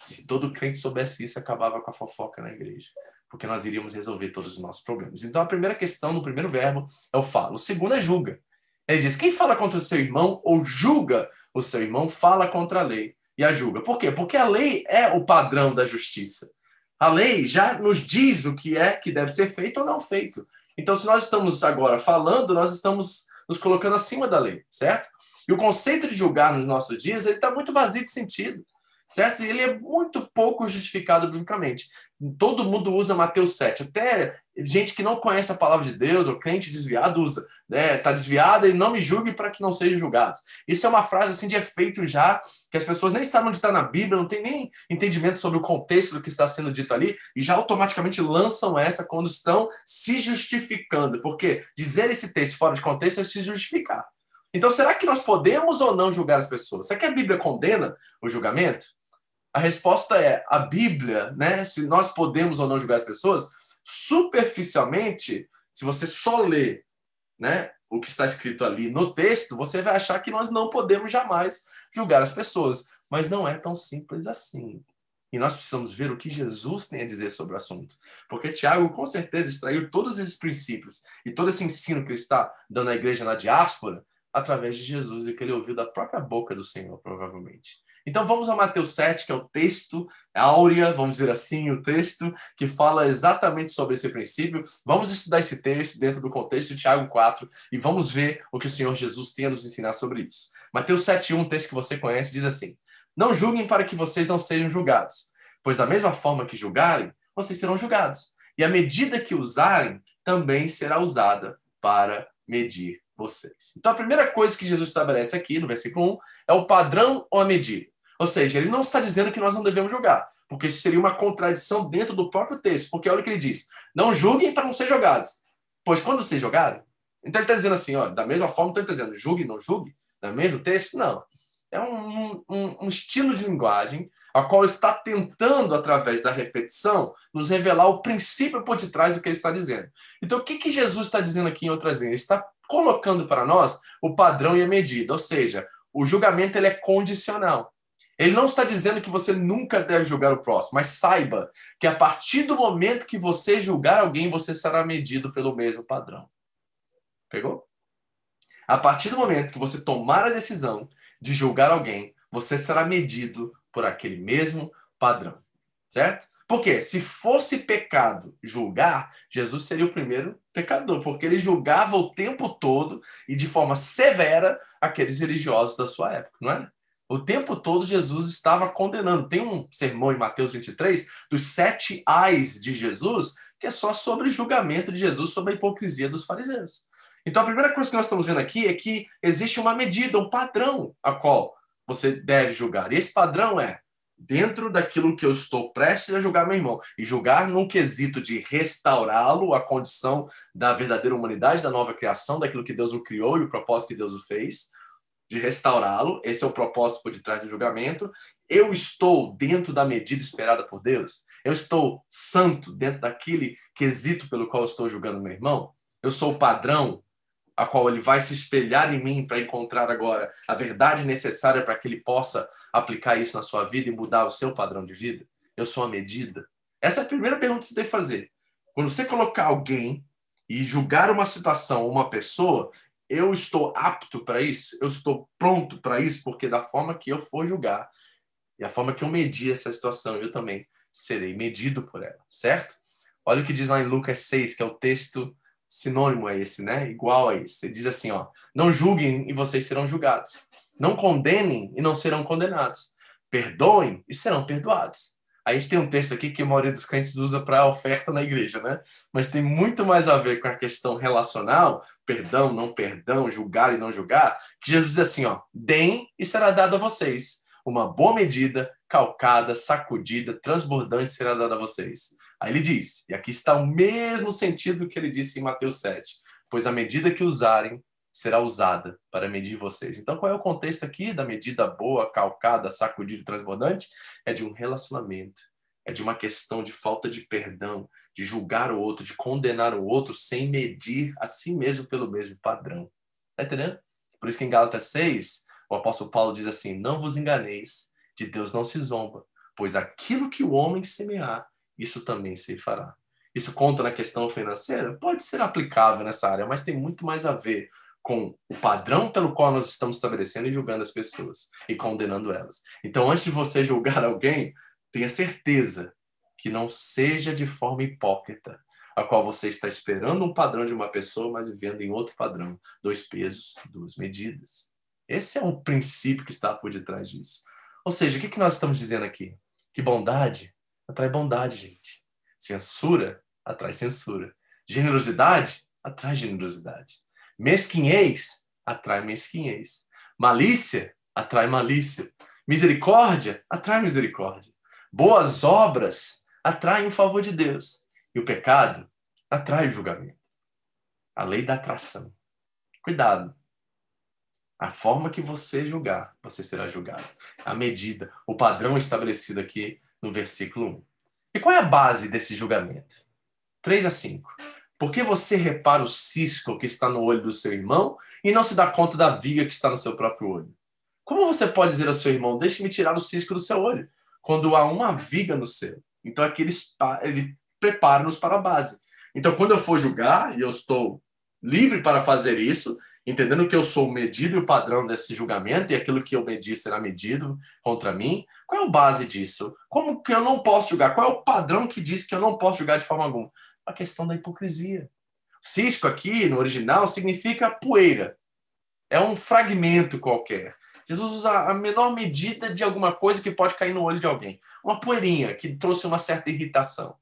Se todo crente soubesse isso, acabava com a fofoca na igreja, porque nós iríamos resolver todos os nossos problemas. Então, a primeira questão no primeiro verbo é o falo. O segundo é julga. Ele diz: quem fala contra o seu irmão ou julga o seu irmão, fala contra a lei e a julga. Por quê? Porque a lei é o padrão da justiça. A lei já nos diz o que é que deve ser feito ou não feito. Então, se nós estamos agora falando, nós estamos nos colocando acima da lei, certo? E o conceito de julgar nos nossos dias ele está muito vazio de sentido, certo? E ele é muito pouco justificado biblicamente. Todo mundo usa Mateus 7. Até gente que não conhece a palavra de Deus, ou crente desviado, usa. Né? Tá desviada e não me julgue para que não sejam julgados. Isso é uma frase assim de efeito já, que as pessoas nem sabem onde está na Bíblia, não tem nem entendimento sobre o contexto do que está sendo dito ali, e já automaticamente lançam essa quando estão se justificando. Porque dizer esse texto fora de contexto é se justificar. Então, será que nós podemos ou não julgar as pessoas? Será que a Bíblia condena o julgamento? A resposta é: a Bíblia, né? Se nós podemos ou não julgar as pessoas, superficialmente, se você só lê né, o que está escrito ali no texto, você vai achar que nós não podemos jamais julgar as pessoas. Mas não é tão simples assim. E nós precisamos ver o que Jesus tem a dizer sobre o assunto. Porque Tiago, com certeza, extraiu todos esses princípios e todo esse ensino que ele está dando à igreja na diáspora através de Jesus e que ele ouviu da própria boca do Senhor, provavelmente. Então vamos a Mateus 7, que é o texto áurea, vamos dizer assim, o texto que fala exatamente sobre esse princípio. Vamos estudar esse texto dentro do contexto de Tiago 4 e vamos ver o que o Senhor Jesus tem a nos ensinar sobre isso. Mateus 7, 1, texto que você conhece, diz assim: Não julguem para que vocês não sejam julgados, pois da mesma forma que julgarem, vocês serão julgados. E a medida que usarem também será usada para medir vocês. Então a primeira coisa que Jesus estabelece aqui no versículo 1 é o padrão ou a medida. Ou seja, ele não está dizendo que nós não devemos julgar, porque isso seria uma contradição dentro do próprio texto, porque olha o que ele diz: não julguem para não ser jogados. Pois quando vocês jogarem, então ele está dizendo assim, ó, da mesma forma, então ele está dizendo julgue, não julgue, no mesmo texto? Não. É um, um, um estilo de linguagem a qual está tentando, através da repetição, nos revelar o princípio por detrás do que ele está dizendo. Então, o que, que Jesus está dizendo aqui em outras linhas? Ele está colocando para nós o padrão e a medida, ou seja, o julgamento ele é condicional. Ele não está dizendo que você nunca deve julgar o próximo, mas saiba que a partir do momento que você julgar alguém, você será medido pelo mesmo padrão. Pegou? A partir do momento que você tomar a decisão de julgar alguém, você será medido por aquele mesmo padrão. Certo? Porque se fosse pecado julgar, Jesus seria o primeiro pecador, porque ele julgava o tempo todo e de forma severa aqueles religiosos da sua época, não é? O tempo todo Jesus estava condenando. Tem um sermão em Mateus 23 dos sete ais de Jesus, que é só sobre julgamento de Jesus, sobre a hipocrisia dos fariseus. Então a primeira coisa que nós estamos vendo aqui é que existe uma medida, um padrão a qual você deve julgar. E esse padrão é dentro daquilo que eu estou prestes a julgar meu irmão. E julgar num quesito de restaurá-lo à condição da verdadeira humanidade, da nova criação, daquilo que Deus o criou e o propósito que Deus o fez de restaurá-lo. Esse é o propósito por detrás do julgamento. Eu estou dentro da medida esperada por Deus. Eu estou santo dentro daquele quesito pelo qual estou julgando meu irmão. Eu sou o padrão a qual ele vai se espelhar em mim para encontrar agora a verdade necessária para que ele possa aplicar isso na sua vida e mudar o seu padrão de vida. Eu sou a medida. Essa é a primeira pergunta que você deve fazer. Quando você colocar alguém e julgar uma situação, uma pessoa, eu estou apto para isso, eu estou pronto para isso, porque da forma que eu for julgar e a forma que eu medir essa situação, eu também serei medido por ela, certo? Olha o que diz lá em Lucas 6, que é o texto sinônimo a esse, né? Igual a esse. Ele diz assim, ó: Não julguem e vocês serão julgados. Não condenem e não serão condenados. Perdoem e serão perdoados. A gente tem um texto aqui que a maioria dos crentes usa para oferta na igreja, né? Mas tem muito mais a ver com a questão relacional, perdão, não perdão, julgar e não julgar, que Jesus diz assim, ó: "Deem e será dado a vocês. Uma boa medida, calcada, sacudida, transbordante será dada a vocês." Aí ele diz, e aqui está o mesmo sentido que ele disse em Mateus 7, pois a medida que usarem será usada para medir vocês. Então, qual é o contexto aqui da medida boa, calcada, sacudida e transbordante? É de um relacionamento, é de uma questão de falta de perdão, de julgar o outro, de condenar o outro sem medir a si mesmo pelo mesmo padrão. Tá entendendo? Por isso que em Gálatas 6, o apóstolo Paulo diz assim: Não vos enganeis, de Deus não se zomba, pois aquilo que o homem semear, isso também se fará. Isso conta na questão financeira? Pode ser aplicável nessa área, mas tem muito mais a ver com o padrão pelo qual nós estamos estabelecendo e julgando as pessoas e condenando elas. Então, antes de você julgar alguém, tenha certeza que não seja de forma hipócrita, a qual você está esperando um padrão de uma pessoa, mas vivendo em outro padrão, dois pesos, duas medidas. Esse é o princípio que está por detrás disso. Ou seja, o que, nós estamos dizendo aqui? Que bondade atrai bondade, gente. Censura atrai censura. Generosidade atrai generosidade. Mesquinhez atrai mesquinhez. Malícia atrai malícia. Misericórdia atrai misericórdia. Boas obras atraem o favor de Deus. E o pecado atrai o julgamento. A lei da atração. Cuidado. A forma que você julgar, você será julgado. A medida, o padrão estabelecido aqui no versículo 1. E qual é a base desse julgamento? 3 a 5. Por que você repara o cisco que está no olho do seu irmão e não se dá conta da viga que está no seu próprio olho? Como você pode dizer ao seu irmão, deixe-me tirar o cisco do seu olho, quando há uma viga no seu? Então aqui ele, ele prepara-nos para a base. Então quando eu for julgar, e eu estou livre para fazer isso, entendendo que eu sou medido e o padrão desse julgamento, e aquilo que eu medir será medido contra mim, qual é a base disso? Como que eu não posso julgar? Qual é o padrão que diz que eu não posso julgar de forma alguma? A questão da hipocrisia. Cisco aqui, no original, significa poeira. É um fragmento qualquer. Jesus usa a menor medida de alguma coisa que pode cair no olho de alguém. Uma poeirinha que trouxe uma certa irritação.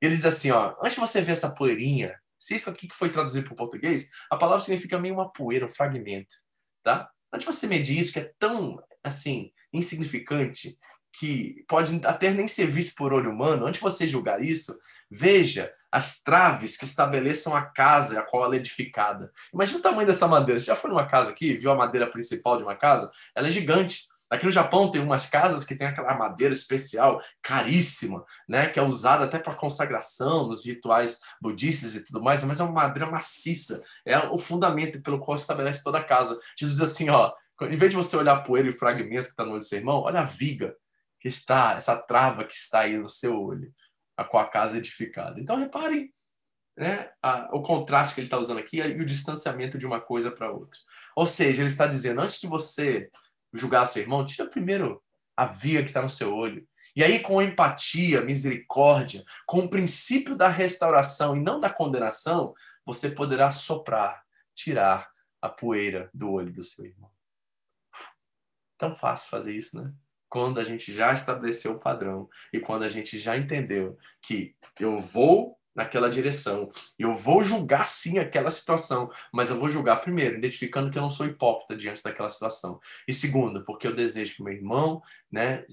Ele diz assim, ó, antes de você ver essa poeirinha, cisco aqui que foi traduzido para o português, a palavra significa meio uma poeira, um fragmento, tá? Antes de você medir isso, que é tão, assim, insignificante, que pode até nem ser visto por olho humano, antes de você julgar isso, veja as traves que estabeleçam a casa a qual ela é edificada. Imagina o tamanho dessa madeira. Você já foi numa casa aqui, viu a madeira principal de uma casa? Ela é gigante. Aqui no Japão tem umas casas que tem aquela madeira especial, caríssima, né, que é usada até para consagração nos rituais budistas e tudo mais, mas é uma madeira maciça, é o fundamento pelo qual estabelece toda a casa. Jesus diz assim, ó, em vez de você olhar a poeira e o fragmento que está no olho do seu irmão, olha a viga que está, essa trava que está aí no seu olho com a casa edificada. Então, reparem né, a, o contraste que ele está usando aqui e o distanciamento de uma coisa para outra. Ou seja, ele está dizendo, antes de você julgar seu irmão, tira primeiro a via que está no seu olho. E aí, com empatia, misericórdia, com o princípio da restauração e não da condenação, você poderá soprar, tirar a poeira do olho do seu irmão. Tão fácil fazer isso, né? Quando a gente já estabeleceu o padrão e quando a gente já entendeu que eu vou naquela direção, eu vou julgar sim aquela situação, mas eu vou julgar primeiro, identificando que eu não sou hipócrita diante daquela situação. E segundo, porque eu desejo que meu irmão, né,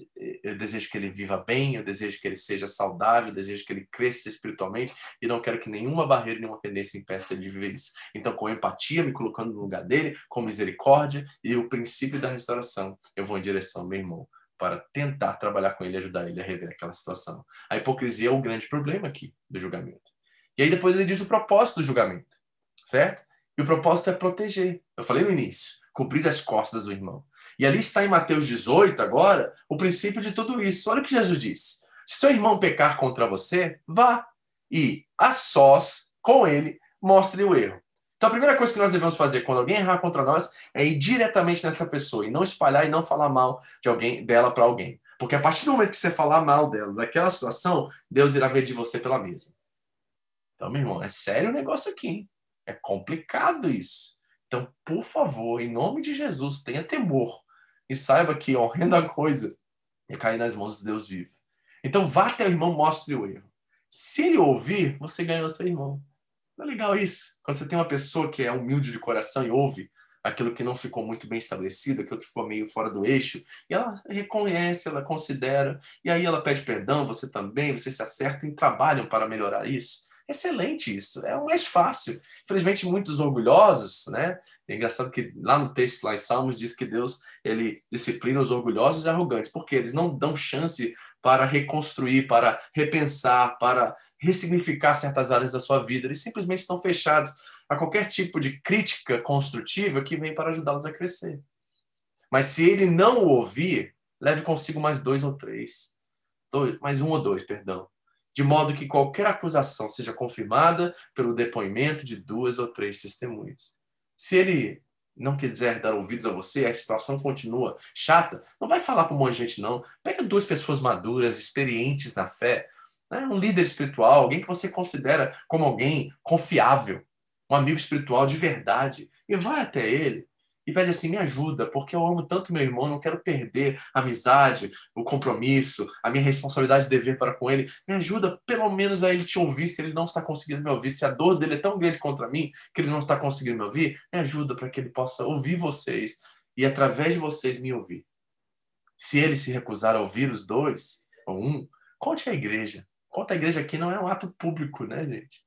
eu desejo que ele viva bem, eu desejo que ele seja saudável, eu desejo que ele cresça espiritualmente e não quero que nenhuma barreira, nenhuma pendência impeça ele de viver isso. Então, com empatia, me colocando no lugar dele, com misericórdia e o princípio da restauração, eu vou em direção ao meu irmão para tentar trabalhar com ele e ajudar ele a rever aquela situação. A hipocrisia é o grande problema aqui do julgamento. E aí depois ele diz o propósito do julgamento, certo? E o propósito é proteger. Eu falei no início, cobrir as costas do irmão. E ali está em Mateus 18 agora o princípio de tudo isso. Olha o que Jesus diz. Se seu irmão pecar contra você, vá e a sós com ele mostre o erro. Então a primeira coisa que nós devemos fazer quando alguém errar contra nós é ir diretamente nessa pessoa e não espalhar e não falar mal de alguém dela para alguém. Porque a partir do momento que você falar mal dela, daquela situação, Deus irá medir você pela mesma. Então, meu irmão, é sério o negócio aqui. Hein? É complicado isso. Então, por favor, em nome de Jesus, tenha temor e saiba que horrenda coisa é cair nas mãos de Deus vivo. Então, vá até o irmão, mostre o erro. Se ele ouvir, você ganhou seu irmão. É legal isso? Quando você tem uma pessoa que é humilde de coração e ouve aquilo que não ficou muito bem estabelecido, aquilo que ficou meio fora do eixo, e ela reconhece, ela considera, e aí ela pede perdão, você também, você se acerta e trabalham para melhorar isso. Excelente isso, é o mais fácil. Infelizmente, muitos orgulhosos, né? É engraçado que lá no texto, lá em Salmos, diz que Deus ele disciplina os orgulhosos e arrogantes, porque eles não dão chance para reconstruir, para repensar, para ressignificar certas áreas da sua vida. Eles simplesmente estão fechados a qualquer tipo de crítica construtiva que vem para ajudá-los a crescer. Mas se ele não o ouvir, leve consigo mais dois ou três. Dois, mais um ou dois, perdão de modo que qualquer acusação seja confirmada pelo depoimento de duas ou três testemunhas. Se ele não quiser dar ouvidos a você, a situação continua chata, não vai falar para um monte de gente, não. Pega duas pessoas maduras, experientes na fé, né? um líder espiritual, alguém que você considera como alguém confiável, um amigo espiritual de verdade, e vai até ele e pede assim: me ajuda, porque eu amo tanto meu irmão, não quero perder a amizade, o compromisso, a minha responsabilidade de dever para com ele. Me ajuda pelo menos a ele te ouvir se ele não está conseguindo me ouvir, se a dor dele é tão grande contra mim que ele não está conseguindo me ouvir. Me ajuda para que ele possa ouvir vocês e através de vocês me ouvir. Se ele se recusar a ouvir os dois, ou um, conte à igreja. Conta à igreja aqui não é um ato público, né, gente?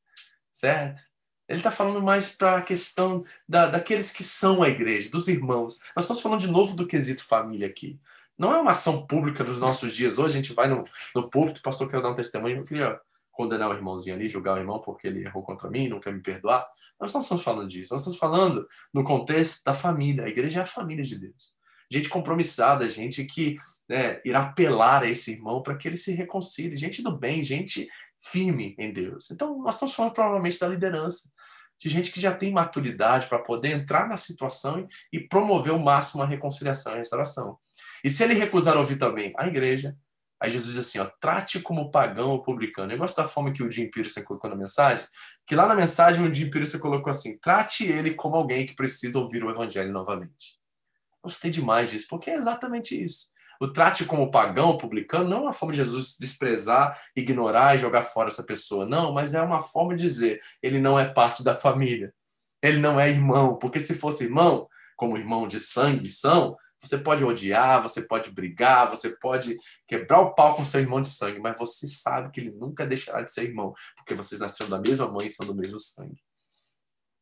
Certo? Ele está falando mais para a questão da, daqueles que são a igreja, dos irmãos. Nós estamos falando de novo do quesito família aqui. Não é uma ação pública dos nossos dias. Hoje a gente vai no, no púlpito, o pastor quer dar um testemunho, eu queria condenar o irmãozinho ali, julgar o irmão porque ele errou contra mim, não quer me perdoar. Nós não estamos falando disso. Nós estamos falando no contexto da família. A igreja é a família de Deus. Gente compromissada, gente que né, irá apelar a esse irmão para que ele se reconcilie. Gente do bem, gente firme em Deus. Então, nós estamos falando provavelmente da liderança de gente que já tem maturidade para poder entrar na situação e promover o máximo a reconciliação e a restauração. E se ele recusar ouvir também a igreja, aí Jesus diz assim, ó, trate como pagão ou publicano. Eu gosto da forma que o Jim Peterson colocou na mensagem, que lá na mensagem o Jim Peterson colocou assim, trate ele como alguém que precisa ouvir o evangelho novamente. Gostei demais disso, porque é exatamente isso. O trate como pagão, publicano, não é uma forma de Jesus desprezar, ignorar e jogar fora essa pessoa. Não, mas é uma forma de dizer, ele não é parte da família. Ele não é irmão, porque se fosse irmão, como irmão de sangue são, você pode odiar, você pode brigar, você pode quebrar o pau com seu irmão de sangue, mas você sabe que ele nunca deixará de ser irmão, porque vocês nasceram da mesma mãe e são do mesmo sangue.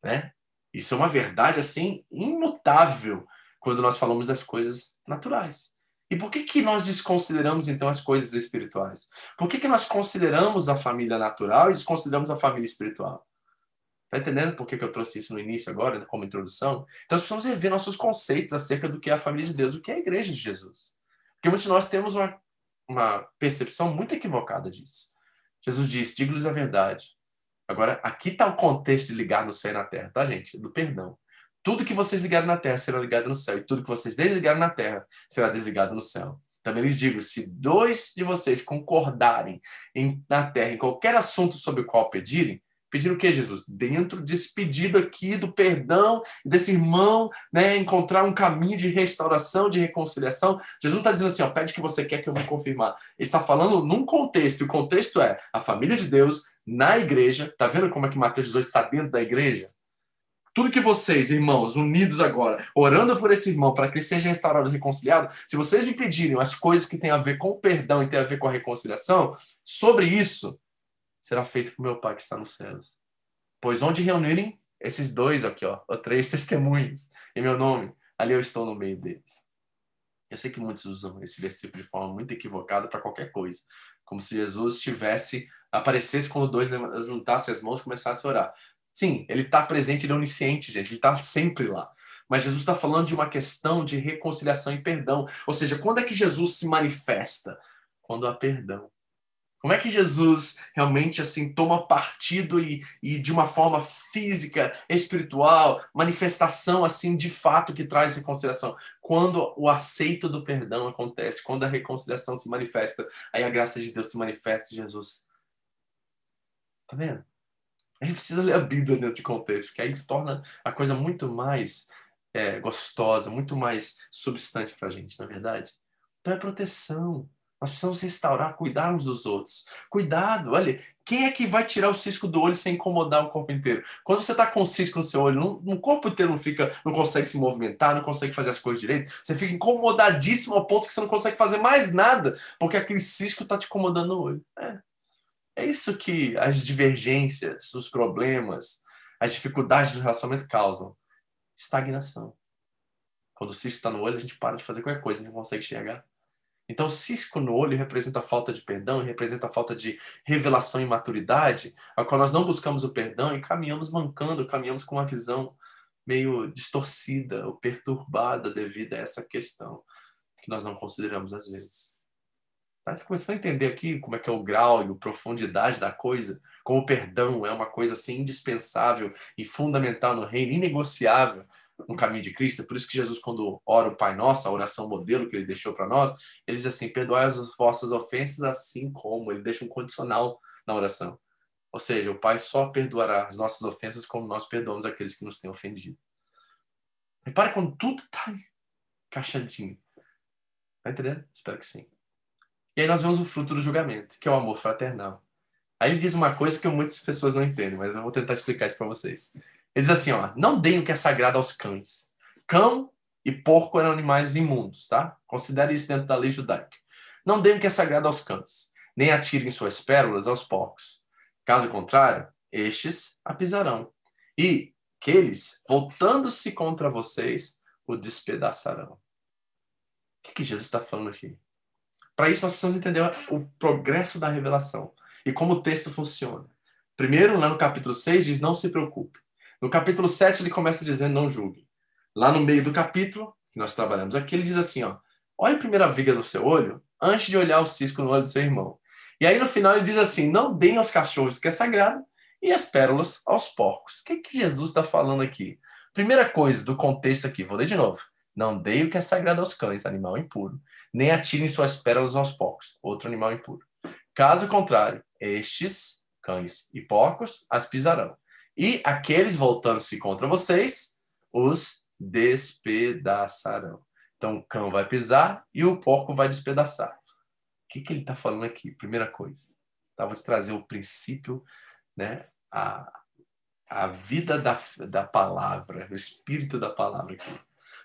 Né? Isso é uma verdade assim imutável quando nós falamos das coisas naturais. E por que, que nós desconsideramos, então, as coisas espirituais? Por que, que nós consideramos a família natural e desconsideramos a família espiritual? Está entendendo por que, que eu trouxe isso no início agora, como introdução? Então, nós precisamos rever nossos conceitos acerca do que é a família de Deus, o que é a igreja de Jesus. Porque muitos de nós temos uma, uma percepção muito equivocada disso. Jesus disse, digo-lhes a verdade. Agora, aqui está o contexto de ligar no céu e na terra, tá, gente? Do perdão. Tudo que vocês ligaram na terra será ligado no céu, e tudo que vocês desligaram na terra será desligado no céu. Também lhes digo: se dois de vocês concordarem em, na terra em qualquer assunto sobre o qual pedirem, pedir o que, Jesus? Dentro desse pedido aqui do perdão desse irmão, né, encontrar um caminho de restauração, de reconciliação. Jesus está dizendo assim: ó, pede o que você quer que eu vou confirmar. Ele está falando num contexto, e o contexto é a família de Deus na igreja. Tá vendo como é que Mateus 18 está dentro da igreja? Tudo que vocês, irmãos, unidos agora, orando por esse irmão para que ele seja restaurado e reconciliado, se vocês me pedirem as coisas que têm a ver com o perdão e têm a ver com a reconciliação, sobre isso será feito por meu Pai que está nos céus. Pois onde reunirem esses dois aqui, ó, ou três testemunhos em meu nome, ali eu estou no meio deles. Eu sei que muitos usam esse versículo de forma muito equivocada para qualquer coisa, como se Jesus tivesse aparecesse quando dois juntassem as mãos e começassem a orar. Sim, ele está presente, ele é onisciente, gente, ele está sempre lá. Mas Jesus está falando de uma questão de reconciliação e perdão. Ou seja, quando é que Jesus se manifesta? Quando há perdão. Como é que Jesus realmente assim toma partido e, e de uma forma física, espiritual, manifestação assim de fato que traz reconciliação? Quando o aceito do perdão acontece, quando a reconciliação se manifesta, aí a graça de Deus se manifesta, Jesus. Tá vendo? A gente precisa ler a Bíblia dentro de contexto, porque aí torna a coisa muito mais é, gostosa, muito mais substante para a gente, na é verdade. Então é proteção. Nós precisamos restaurar, cuidar uns dos outros. Cuidado, olha, quem é que vai tirar o cisco do olho sem incomodar o corpo inteiro? Quando você está com cisco no seu olho, o corpo inteiro não fica, não consegue se movimentar, não consegue fazer as coisas direito. Você fica incomodadíssimo ao ponto que você não consegue fazer mais nada, porque aquele cisco está te incomodando no olho. É. é isso que as divergências, os problemas, as dificuldades do relacionamento causam. Estagnação. Quando o cisco está no olho, a gente para de fazer qualquer coisa, a gente não consegue enxergar. Então, cisco no olho representa a falta de perdão, representa a falta de revelação e maturidade, a qual nós não buscamos o perdão e caminhamos mancando, caminhamos com uma visão meio distorcida ou perturbada devido a essa questão que nós não consideramos às vezes. Está começando a entender aqui como é que é o grau e a profundidade da coisa, como o perdão é uma coisa assim indispensável e fundamental no reino, inegociável, no caminho de Cristo. É por isso que Jesus, quando ora o Pai Nosso, a oração modelo que ele deixou para nós, ele diz assim: perdoai as vossas ofensas, assim como. Ele deixa um condicional na oração. Ou seja, o Pai só perdoará as nossas ofensas como nós perdoamos aqueles que nos têm ofendido. Repare quando tudo está encaixadinho. Tá entendendo? Espero que sim. E aí nós vemos o fruto do julgamento, que é o amor fraternal. Aí ele diz uma coisa que muitas pessoas não entendem, mas eu vou tentar explicar isso para vocês. Ele diz assim, ó, não deem o que é sagrado aos cães. Cão e porco eram animais imundos, tá? Considere isso dentro da lei judaica. Não deem o que é sagrado aos cães, nem atirem suas pérolas aos porcos. Caso contrário, estes a pisarão. E que eles, voltando-se contra vocês, o despedaçarão. O que, que Jesus está falando aqui? Para isso, nós precisamos entender o progresso da revelação e como o texto funciona. Primeiro, lá no capítulo 6, diz: Não se preocupe. No capítulo 7, ele começa dizendo: não julgue. Lá no meio do capítulo, que nós trabalhamos aqui, ele diz assim: ó, olhe primeiro a viga no seu olho antes de olhar o cisco no olho do seu irmão. E aí no final ele diz assim: não deem aos cachorros que é sagrado e as pérolas aos porcos. O que, que Jesus está falando aqui? Primeira coisa do contexto aqui, vou ler de novo. Não deem o que é sagrado aos cães, animal impuro, nem atirem suas pérolas aos porcos, outro animal impuro. Caso contrário, estes, cães e porcos, as pisarão e aqueles voltando-se contra vocês, os despedaçarão. Então o cão vai pisar e o porco vai despedaçar. O que, que ele está falando aqui? Primeira coisa. Tá, vou te trazer o princípio, né? a, a vida da, da palavra, o espírito da palavra aqui.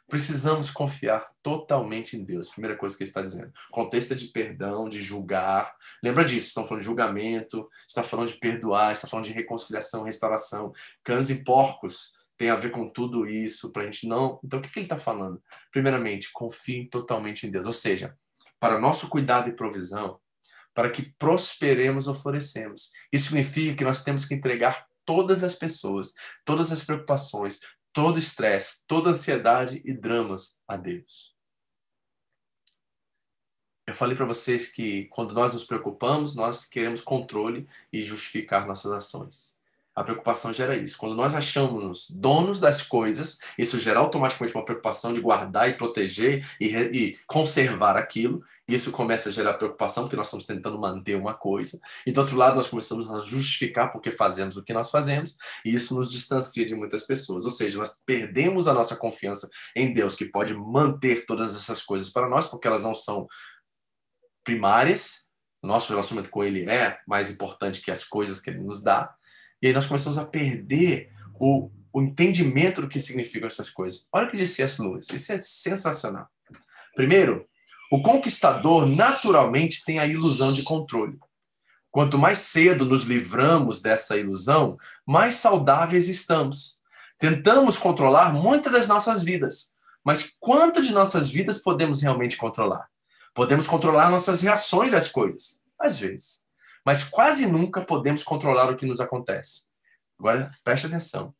Precisamos confiar totalmente em Deus. Primeira coisa que ele está dizendo. Contexto é de perdão, de julgar. Lembra disso? Estão falando de julgamento, está falando de perdoar, está falando de reconciliação, restauração. Cães e porcos tem a ver com tudo isso, para a gente não. Então, o que, que ele está falando? Primeiramente, confiem totalmente em Deus. Ou seja, para nosso cuidado e provisão, para que prosperemos ou florescemos. Isso significa que nós temos que entregar todas as pessoas, todas as preocupações, todo estresse, toda ansiedade e dramas a Deus. Eu falei para vocês que quando nós nos preocupamos, nós queremos controle e justificar nossas ações. A preocupação gera isso. Quando nós achamos donos das coisas, isso gera automaticamente uma preocupação de guardar e proteger e, e, conservar aquilo. Isso começa a gerar preocupação porque nós estamos tentando manter uma coisa. E do outro lado, nós começamos a justificar porque fazemos o que nós fazemos. E isso nos distancia de muitas pessoas. Ou seja, nós perdemos a nossa confiança em Deus, que pode manter todas essas coisas para nós, porque elas não são primárias. Nosso relacionamento com Ele é mais importante que as coisas que Ele nos dá. E aí nós começamos a perder o, o entendimento do que significam essas coisas. Olha o que disse C.S. Lewis, isso é sensacional. Primeiro, o conquistador naturalmente tem a ilusão de controle. Quanto mais cedo nos livramos dessa ilusão, mais saudáveis estamos. Tentamos controlar muitas das nossas vidas, mas quanto de nossas vidas podemos realmente controlar? Podemos controlar nossas reações às coisas, às vezes mas quase nunca podemos controlar o que nos acontece. Agora, preste atenção.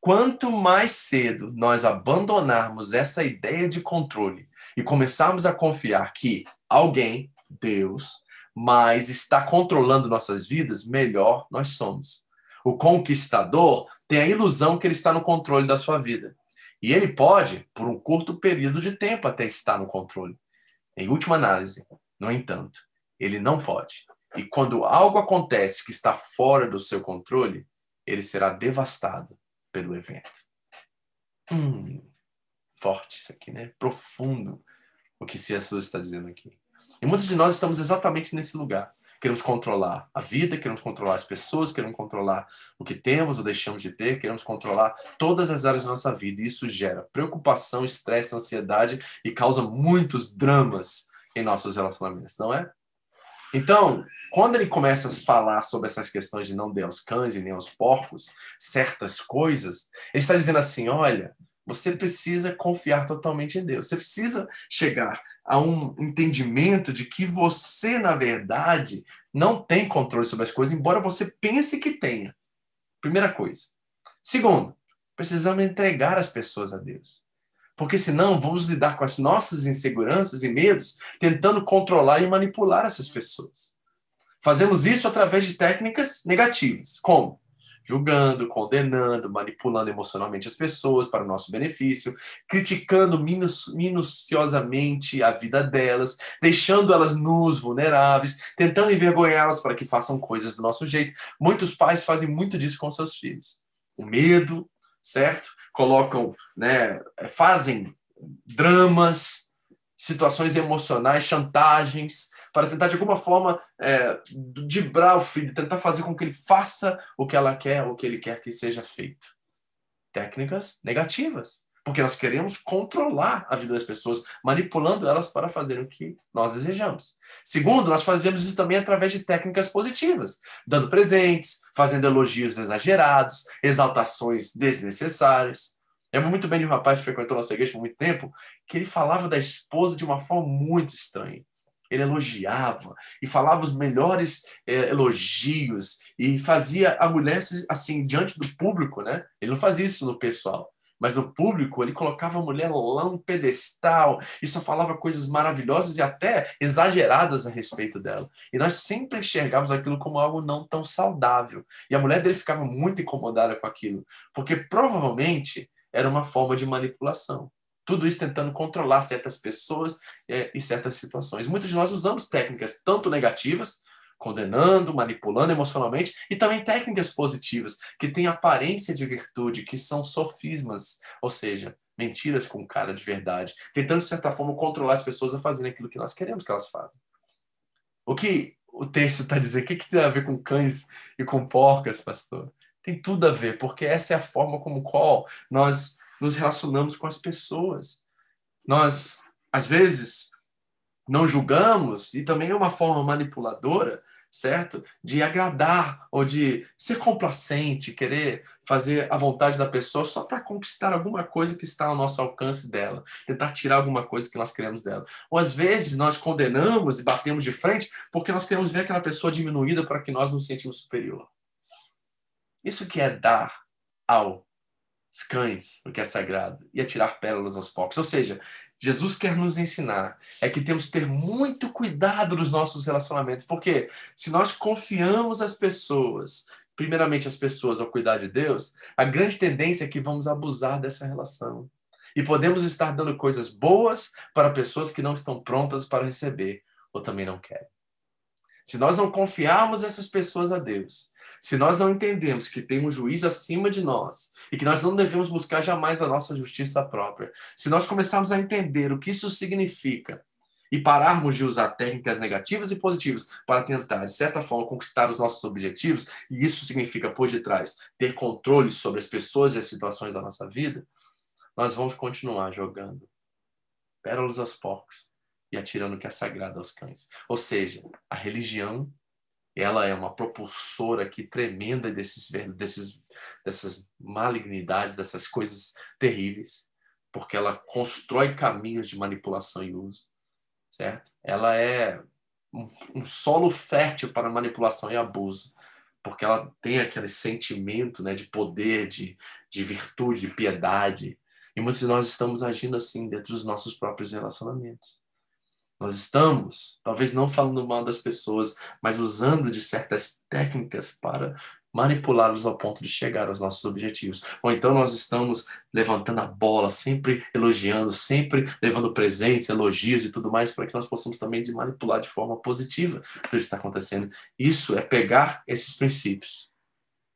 Quanto mais cedo nós abandonarmos essa ideia de controle e começarmos a confiar que alguém, Deus, mais está controlando nossas vidas, melhor nós somos. O conquistador tem a ilusão que ele está no controle da sua vida. E ele pode, por um curto período de tempo, até estar no controle. Em última análise, no entanto, ele não pode. E quando algo acontece que está fora do seu controle, ele será devastado pelo evento. Hum, forte isso aqui, né? Profundo o que C.S. Lewis está dizendo aqui. E muitos de nós estamos exatamente nesse lugar. Queremos controlar a vida, queremos controlar as pessoas, queremos controlar o que temos ou deixamos de ter, queremos controlar todas as áreas da nossa vida. E isso gera preocupação, estresse, ansiedade e causa muitos dramas em nossos relacionamentos, não é? Então, quando ele começa a falar sobre essas questões de não dar aos cães e nem aos porcos certas coisas, ele está dizendo assim: olha, você precisa confiar totalmente em Deus. Você precisa chegar a um entendimento de que você, na verdade, não tem controle sobre as coisas, embora você pense que tenha. Primeira coisa. Segundo, precisamos entregar as pessoas a Deus. Porque senão vamos lidar com as nossas inseguranças e medos, tentando controlar e manipular essas pessoas. Fazemos isso através de técnicas negativas. Como? Julgando, condenando, manipulando emocionalmente as pessoas para o nosso benefício, criticando minuciosamente a vida delas, deixando elas nus, vulneráveis, tentando envergonhá-las para que façam coisas do nosso jeito. Muitos pais fazem muito disso com seus filhos. O medo, certo? Colocam, né, fazem dramas, situações emocionais, chantagens, para tentar de alguma forma é, dibrar o filho, tentar fazer com que ele faça o que ela quer, o que ele quer que seja feito. Técnicas negativas, porque nós queremos controlar a vida das pessoas, manipulando elas para fazer o que nós desejamos. Segundo, nós fazemos isso também através de técnicas positivas, dando presentes, fazendo elogios exagerados, exaltações desnecessárias. Eu lembro muito bem de um rapaz que frequentou nossa igreja por muito tempo, que ele falava da esposa de uma forma muito estranha. Ele elogiava e falava os melhores é, elogios e fazia a mulher assim diante do público, né? Ele não fazia isso no pessoal, mas no público ele colocava a mulher lá no pedestal e só falava coisas maravilhosas e até exageradas a respeito dela. E nós sempre enxergávamos aquilo como algo não tão saudável. E a mulher dele ficava muito incomodada com aquilo, porque provavelmente era uma forma de manipulação. Tudo isso tentando controlar certas pessoas é, e certas situações. Muitos de nós usamos técnicas tanto negativas, condenando, manipulando emocionalmente, e também técnicas positivas, que têm aparência de virtude, que são sofismas, ou seja, mentiras com cara de verdade, tentando, de certa forma, controlar as pessoas a fazerem aquilo que nós queremos que elas façam. O que o texto está dizendo? O que, que tem a ver com cães e com porcas, pastor? Tem tudo a ver, porque essa é a forma como qual nós nos relacionamos com as pessoas. Nós, às vezes, não julgamos, e também é uma forma manipuladora, certo? De agradar ou de ser complacente, querer fazer a vontade da pessoa só para conquistar alguma coisa que está ao nosso alcance dela, tentar tirar alguma coisa que nós queremos dela. Ou às vezes nós condenamos e batemos de frente porque nós queremos ver aquela pessoa diminuída para que nós nos sentimos superior. Isso que é dar ao os cães, o que é sagrado, e atirar pérolas aos porcos. Ou seja, Jesus quer nos ensinar é que temos que ter muito cuidado nos nossos relacionamentos, porque se nós confiamos as pessoas, primeiramente as pessoas ao cuidar de Deus, a grande tendência é que vamos abusar dessa relação. E podemos estar dando coisas boas para pessoas que não estão prontas para receber ou também não querem. Se nós não confiarmos essas pessoas a Deus, se nós não entendemos que tem um juiz acima de nós e que nós não devemos buscar jamais a nossa justiça própria, se nós começarmos a entender o que isso significa e pararmos de usar técnicas negativas e positivas para tentar, de certa forma, conquistar os nossos objetivos, e isso significa, por detrás, ter controle sobre as pessoas e as situações da nossa vida, nós vamos continuar jogando pérolas aos porcos e atirando o que é sagrado aos cães. Ou seja, a religião ela é uma propulsora aqui tremenda desses, desses, dessas malignidades, dessas coisas terríveis, porque ela constrói caminhos de manipulação e uso, certo? Ela é um, um solo fértil para manipulação e abuso, porque ela tem aquele sentimento né, de poder, de, de virtude, de piedade. E muitos de nós estamos agindo assim dentro dos nossos próprios relacionamentos. Nós estamos, talvez não falando mal das pessoas, mas usando de certas técnicas para manipulá-los ao ponto de chegar aos nossos objetivos. Ou então nós estamos levantando a bola, sempre elogiando, sempre levando presentes, elogios e tudo mais, para que nós possamos também de manipular de forma positiva o que está acontecendo. Isso é pegar esses princípios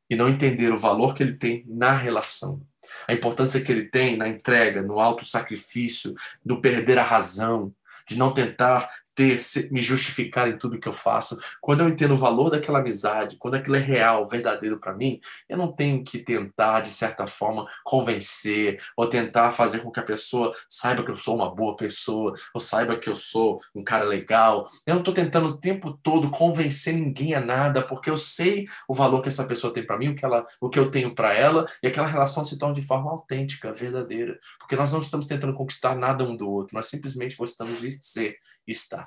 e não entender o valor que ele tem na relação. A importância que ele tem na entrega, no alto sacrifício, no perder a razão, de não tentar ter me justificar em tudo que eu faço. Quando eu entendo o valor daquela amizade, quando aquilo é real, verdadeiro para mim, eu não tenho que tentar de certa forma convencer ou tentar fazer com que a pessoa saiba que eu sou uma boa pessoa ou saiba que eu sou um cara legal. Eu não estou tentando o tempo todo convencer ninguém a nada, porque eu sei o valor que essa pessoa tem para mim, o que ela, o que eu tenho para ela, e aquela relação se torna de forma autêntica, verdadeira, porque nós não estamos tentando conquistar nada um do outro, nós simplesmente gostamos de ser está.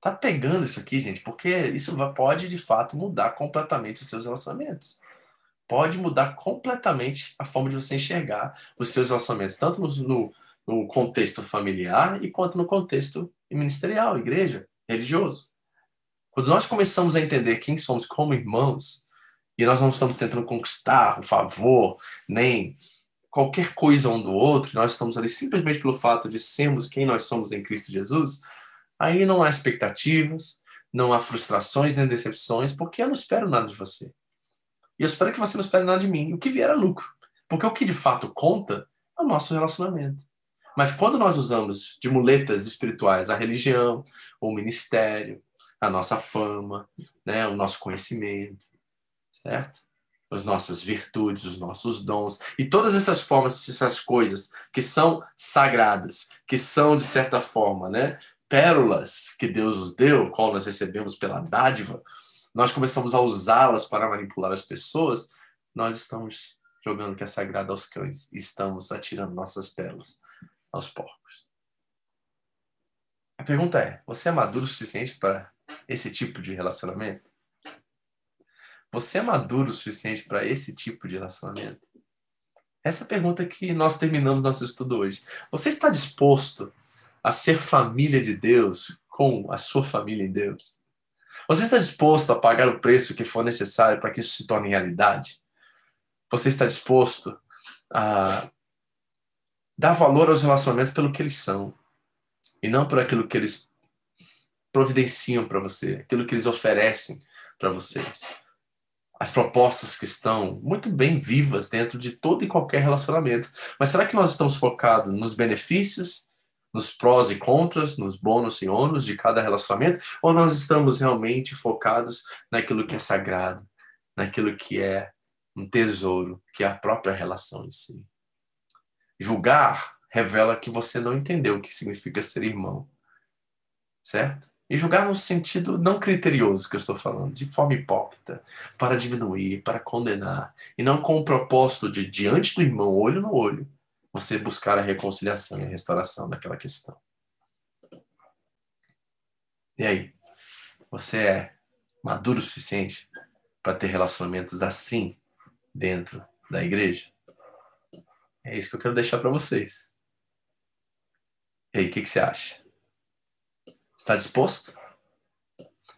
Tá pegando isso aqui, gente, porque isso pode de fato mudar completamente os seus relacionamentos. Pode mudar completamente a forma de você enxergar os seus relacionamentos, tanto no, no contexto familiar e quanto no contexto ministerial, igreja, religioso. Quando nós começamos a entender quem somos como irmãos, e nós não estamos tentando conquistar o favor, nem qualquer coisa um do outro, nós estamos ali simplesmente pelo fato de sermos quem nós somos em Cristo Jesus, aí não há expectativas, não há frustrações nem decepções, porque eu não espero nada de você. E eu espero que você não espere nada de mim. O que vier é lucro. Porque o que de fato conta é o nosso relacionamento. Mas quando nós usamos de muletas espirituais a religião, o ministério, a nossa fama, né, o nosso conhecimento, certo? As nossas virtudes, os nossos dons e todas essas formas, essas coisas que são sagradas, que são de certa forma, né, pérolas que Deus nos deu, qual nós recebemos pela dádiva, nós começamos a usá-las para manipular as pessoas, nós estamos jogando que é sagrado aos cães estamos atirando nossas pérolas aos porcos. A pergunta é: você é maduro o suficiente para esse tipo de relacionamento? Você é maduro o suficiente para esse tipo de relacionamento? Essa é a pergunta que nós terminamos nosso estudo hoje. Você está disposto a ser família de Deus com a sua família em Deus? Você está disposto a pagar o preço que for necessário para que isso se torne realidade? Você está disposto a dar valor aos relacionamentos pelo que eles são e não por aquilo que eles providenciam para você, aquilo que eles oferecem para vocês? As propostas que estão muito bem vivas dentro de todo e qualquer relacionamento. Mas será que nós estamos focados nos benefícios, nos prós e contras, nos bônus e ônus de cada relacionamento? Ou nós estamos realmente focados naquilo que é sagrado, naquilo que é um tesouro, que é a própria relação em si? Julgar revela que você não entendeu o que significa ser irmão, certo? E julgar no sentido não criterioso que eu estou falando, de forma hipócrita, para diminuir, para condenar, e não com o propósito de, diante do irmão, olho no olho, você buscar a reconciliação e a restauração daquela questão. E aí? Você é maduro o suficiente para ter relacionamentos assim dentro da igreja? É isso que eu quero deixar para vocês. E aí, o que, que você acha? Está disposto?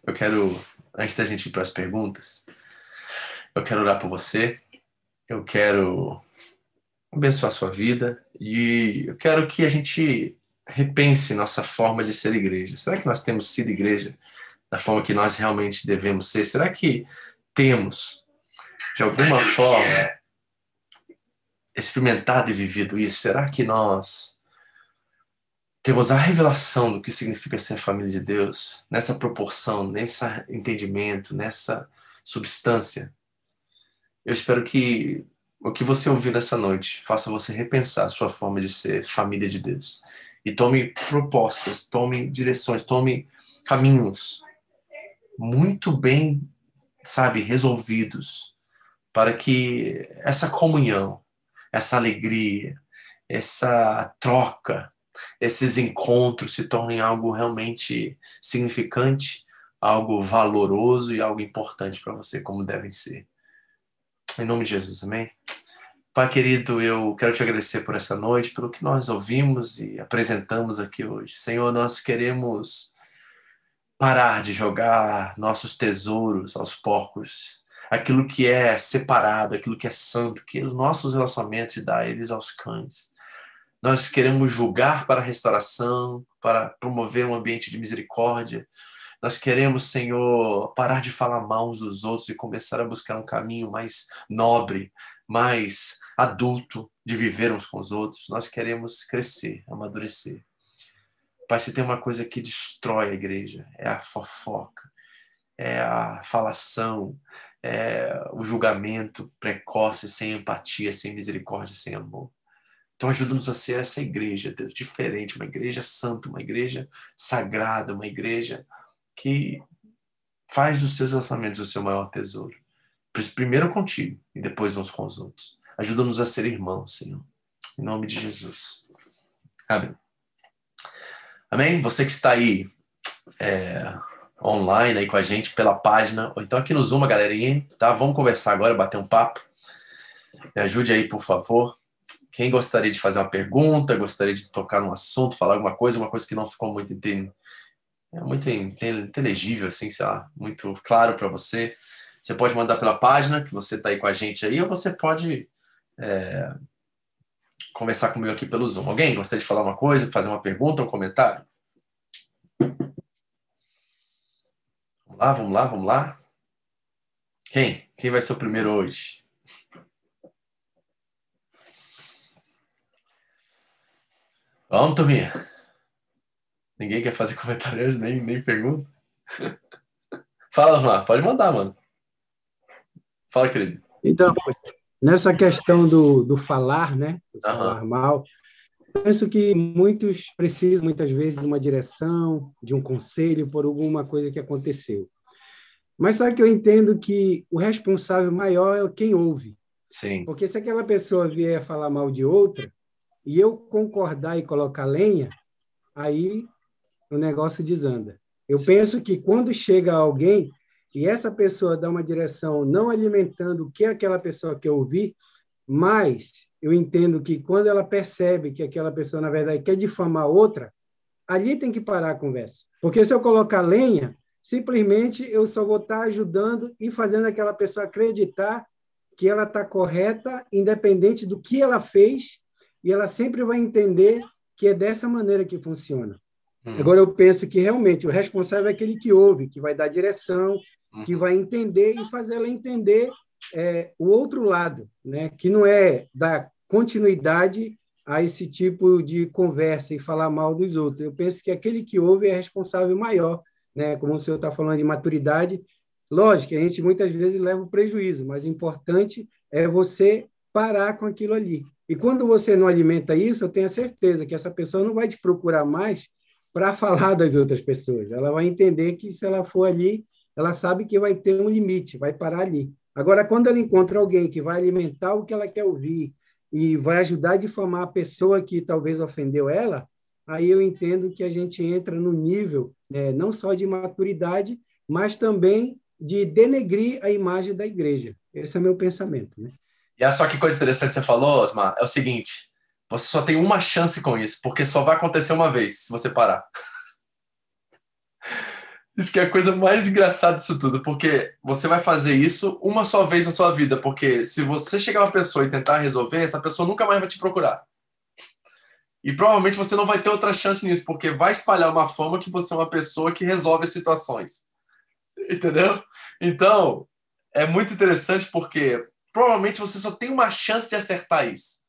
Eu quero, antes da gente ir para as perguntas, eu quero orar por você, eu quero abençoar a sua vida e eu quero que a gente repense nossa forma de ser igreja. Será que nós temos sido igreja da forma que nós realmente devemos ser? Será que temos, de alguma forma, experimentado e vivido isso? Será que nós temos a revelação do que significa ser família de Deus, nessa proporção, nesse entendimento, nessa substância. Eu espero que o que você ouviu nessa noite faça você repensar a sua forma de ser família de Deus. E tome propostas, tome direções, tome caminhos muito bem, sabe, resolvidos para que essa comunhão, essa alegria, essa troca, esses encontros se tornem algo realmente significante, algo valoroso e algo importante para você, como devem ser. Em nome de Jesus, amém? Pai querido, eu quero te agradecer por essa noite, pelo que nós ouvimos e apresentamos aqui hoje. Senhor, nós queremos parar de jogar nossos tesouros aos porcos, aquilo que é separado, aquilo que é santo, que os nossos relacionamentos dar eles aos cães. Nós queremos julgar para a restauração, para promover um ambiente de misericórdia. Nós queremos, Senhor, parar de falar mal uns dos outros e começar a buscar um caminho mais nobre, mais adulto de viver uns com os outros. Nós queremos crescer, amadurecer. Pai, se tem uma coisa que destrói a igreja, é a fofoca, é a falação, é o julgamento precoce, sem empatia, sem misericórdia, sem amor. Então ajuda-nos a ser essa igreja, Deus, diferente, uma igreja santa, uma igreja sagrada, uma igreja que faz dos seus lançamentos o seu maior tesouro. Primeiro contigo e depois uns com os outros. Ajuda-nos a ser irmãos, Senhor. Em nome de Jesus. Amém. Amém? Você que está aí é, online aí com a gente pela página, ou então aqui no Zoom, galerinha, tá? Vamos conversar agora, bater um papo. Me ajude aí, por favor. Quem gostaria de fazer uma pergunta, gostaria de tocar num assunto, falar alguma coisa, uma coisa que não ficou muito, é muito inteligível, assim, sei lá, muito claro para você, você pode mandar pela página que você está aí com a gente aí, ou você pode é, conversar comigo aqui pelo Zoom. Alguém gostaria de falar uma coisa, fazer uma pergunta, um comentário? Vamos lá, vamos lá, vamos lá. Quem? Quem vai ser o primeiro hoje? Vamos, turminha. Ninguém quer fazer comentários, nem, nem pergunta. Fala, Osmar, pode mandar, mano. Fala, querido. Então, nessa questão do, do falar, né? Do falar mal, penso que muitos precisam, muitas vezes, de uma direção, de um conselho por alguma coisa que aconteceu. Mas só que eu entendo que o responsável maior é quem ouve. Sim. Porque se aquela pessoa vier falar mal de outra, e eu concordar e colocar lenha, aí o negócio desanda. Eu Sim. penso que quando chega alguém e essa pessoa dá uma direção não alimentando o que aquela pessoa quer ouvir, mas eu entendo que quando ela percebe que aquela pessoa, na verdade, quer difamar outra, ali tem que parar a conversa. Porque se eu colocar lenha, simplesmente eu só vou estar ajudando e fazendo aquela pessoa acreditar que ela está correta, independente do que ela fez e ela sempre vai entender que é dessa maneira que funciona. Hum. Agora, eu penso que realmente o responsável é aquele que ouve, que vai dar direção, hum. que vai entender e fazer ela entender é, o outro lado, né? que não é dar continuidade a esse tipo de conversa e falar mal dos outros. Eu penso que aquele que ouve é responsável maior, né? como o senhor está falando de maturidade. Lógico, a gente muitas vezes leva o prejuízo, mas o importante é você parar com aquilo ali. E quando você não alimenta isso, eu tenho a certeza que essa pessoa não vai te procurar mais para falar das outras pessoas. Ela vai entender que se ela for ali, ela sabe que vai ter um limite, vai parar ali. Agora, quando ela encontra alguém que vai alimentar o que ela quer ouvir e vai ajudar a difamar a pessoa que talvez ofendeu ela, aí eu entendo que a gente entra no nível né, não só de maturidade, mas também de denegrir a imagem da igreja. Esse é o meu pensamento. Né? E olha só que coisa interessante que você falou, Osmar, é o seguinte: você só tem uma chance com isso, porque só vai acontecer uma vez se você parar. Isso que é a coisa mais engraçada disso tudo, porque você vai fazer isso uma só vez na sua vida, porque se você chegar uma pessoa e tentar resolver, essa pessoa nunca mais vai te procurar. E provavelmente você não vai ter outra chance nisso, porque vai espalhar uma fama que você é uma pessoa que resolve situações. Entendeu? Então, é muito interessante porque provavelmente você só tem uma chance de acertar isso.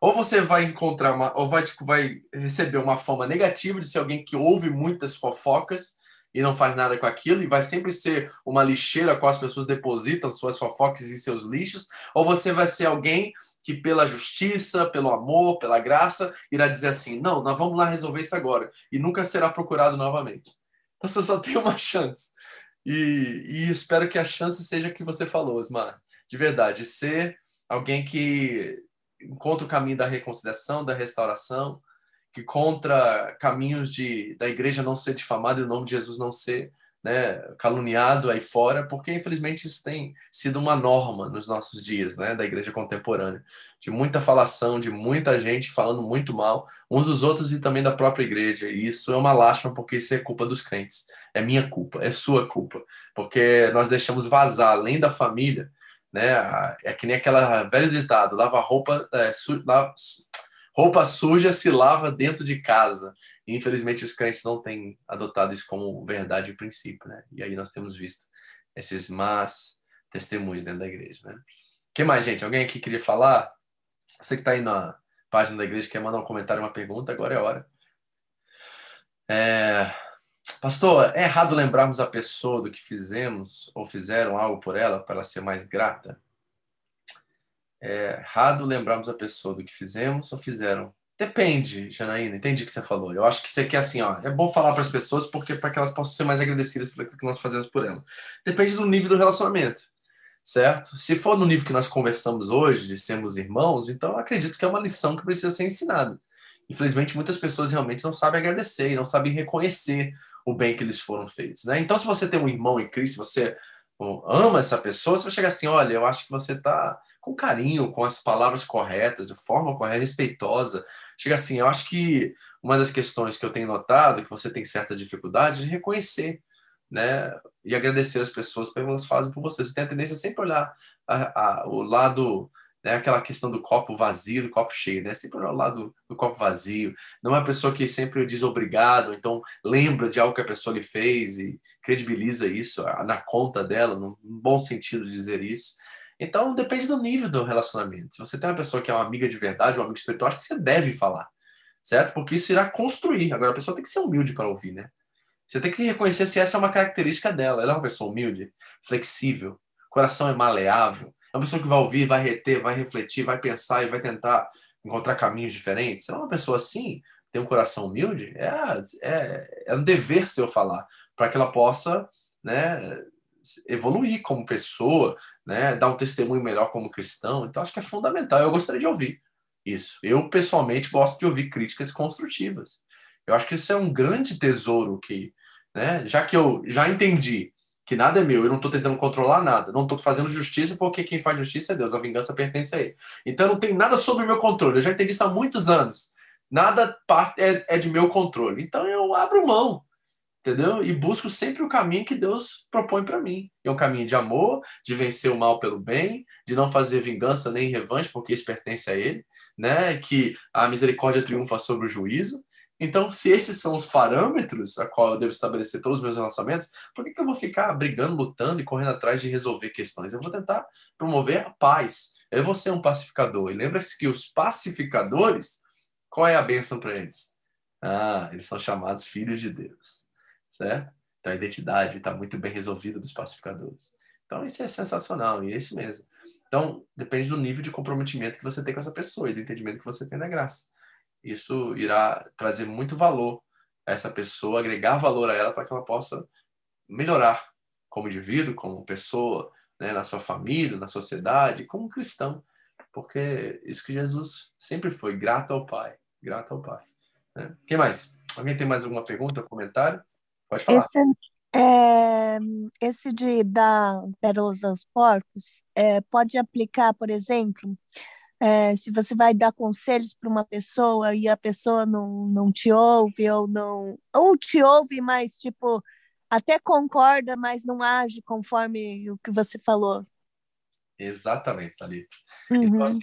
Ou você vai encontrar uma, ou vai, tipo, vai receber uma fama negativa de ser alguém que ouve muitas fofocas e não faz nada com aquilo e vai sempre ser uma lixeira com as pessoas depositam suas fofocas e seus lixos, ou você vai ser alguém que pela justiça, pelo amor, pela graça, irá dizer assim: "Não, nós vamos lá resolver isso agora" e nunca será procurado novamente. Então você só tem uma chance. E, e espero que a chance seja que você falou, Osmar de verdade, ser alguém que encontra o caminho da reconciliação, da restauração, que contra caminhos de da igreja não ser difamada e o nome de Jesus não ser né, caluniado aí fora, porque infelizmente isso tem sido uma norma nos nossos dias, né, da igreja contemporânea, de muita falação, de muita gente falando muito mal uns dos outros e também da própria igreja. E isso é uma lástima porque isso é culpa dos crentes, é minha culpa, é sua culpa, porque nós deixamos vazar além da família né? É que nem aquela velho ditado, lava roupa, é, su, lava, roupa suja se lava dentro de casa. E, infelizmente, os crentes não têm adotado isso como verdade e princípio, né? E aí nós temos visto esses más testemunhos dentro da igreja, né? Que mais, gente? Alguém aqui queria falar? Você que está aí na página da igreja quer mandar um comentário, uma pergunta, agora é a hora. É... Pastor, é errado lembrarmos a pessoa do que fizemos ou fizeram algo por ela para ela ser mais grata? É errado lembrarmos a pessoa do que fizemos ou fizeram Depende, Janaína, entendi o que você falou. Eu acho que você quer assim, ó, é bom falar para as pessoas porque para que elas possam ser mais agradecidas pelo que nós fazemos por elas. Depende do nível do relacionamento, certo? Se for no nível que nós conversamos hoje, de sermos irmãos, então acredito que é uma lição que precisa ser ensinada. Infelizmente, muitas pessoas realmente não sabem agradecer e não sabem reconhecer o bem que eles foram feitos, né? Então, se você tem um irmão em Cristo, você ama essa pessoa, você vai chegar assim, olha, eu acho que você está com carinho, com as palavras corretas, de forma correta, respeitosa. Chega assim, eu acho que uma das questões que eu tenho notado, que você tem certa dificuldade, é reconhecer, né? E agradecer as pessoas pelo que elas fazem por você. Você tem a tendência a sempre olhar a, a, o lado, né? Aquela questão do copo vazio, do copo cheio, né? Sempre olhar o lado do copo vazio. Não é uma pessoa que sempre diz obrigado, então lembra de algo que a pessoa lhe fez e credibiliza isso na conta dela, num bom sentido de dizer isso. Então, depende do nível do relacionamento. Se você tem uma pessoa que é uma amiga de verdade, um amigo espiritual, acho que você deve falar, certo? Porque isso irá construir. Agora, a pessoa tem que ser humilde para ouvir, né? Você tem que reconhecer se essa é uma característica dela. Ela é uma pessoa humilde, flexível, coração é maleável. Uma pessoa que vai ouvir, vai reter, vai refletir, vai pensar e vai tentar encontrar caminhos diferentes. Se é uma pessoa assim, tem um coração humilde, é, é, é um dever seu falar, para que ela possa né, evoluir como pessoa, né, dar um testemunho melhor como cristão. Então, acho que é fundamental. Eu gostaria de ouvir isso. Eu, pessoalmente, gosto de ouvir críticas construtivas. Eu acho que isso é um grande tesouro que, né, já que eu já entendi que nada é meu, eu não estou tentando controlar nada, não estou fazendo justiça porque quem faz justiça é Deus, a vingança pertence a Ele. Então, não tem nada sobre o meu controle. Eu já entendi isso há muitos anos. Nada é, é de meu controle. Então, eu abro mão entendeu? E busco sempre o caminho que Deus propõe para mim. É um caminho de amor, de vencer o mal pelo bem, de não fazer vingança nem revanche, porque isso pertence a Ele, né? Que a misericórdia triunfa sobre o juízo. Então, se esses são os parâmetros a qual eu devo estabelecer todos os meus relacionamentos, por que, que eu vou ficar brigando, lutando e correndo atrás de resolver questões? Eu vou tentar promover a paz. Eu vou ser um pacificador. E lembre-se que os pacificadores, qual é a bênção para eles? Ah, eles são chamados filhos de Deus certo? Então a identidade está muito bem resolvida dos pacificadores. Então isso é sensacional e é isso mesmo. Então depende do nível de comprometimento que você tem com essa pessoa e do entendimento que você tem da graça. Isso irá trazer muito valor a essa pessoa, agregar valor a ela para que ela possa melhorar como indivíduo, como pessoa, né, na sua família, na sociedade, como cristão, porque isso que Jesus sempre foi, grato ao Pai, grato ao Pai. Né? Quem mais? Alguém tem mais alguma pergunta, comentário? Pode falar. Esse, é, esse de dar pérolas aos porcos é, pode aplicar, por exemplo, é, se você vai dar conselhos para uma pessoa e a pessoa não, não te ouve ou não ou te ouve, mas tipo até concorda, mas não age conforme o que você falou. Exatamente, Thalita. Uhum. Então, assim,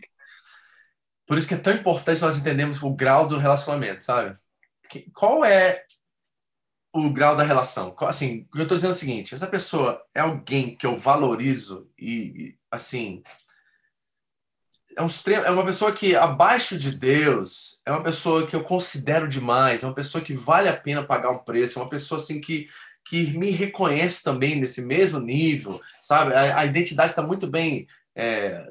por isso que é tão importante nós entendermos o grau do relacionamento, sabe? Qual é o grau da relação. Assim, que eu estou dizendo é o seguinte: essa pessoa é alguém que eu valorizo e, e assim. É, um extremo, é uma pessoa que, abaixo de Deus, é uma pessoa que eu considero demais, é uma pessoa que vale a pena pagar um preço, é uma pessoa assim que, que me reconhece também nesse mesmo nível, sabe? A, a identidade está muito bem é,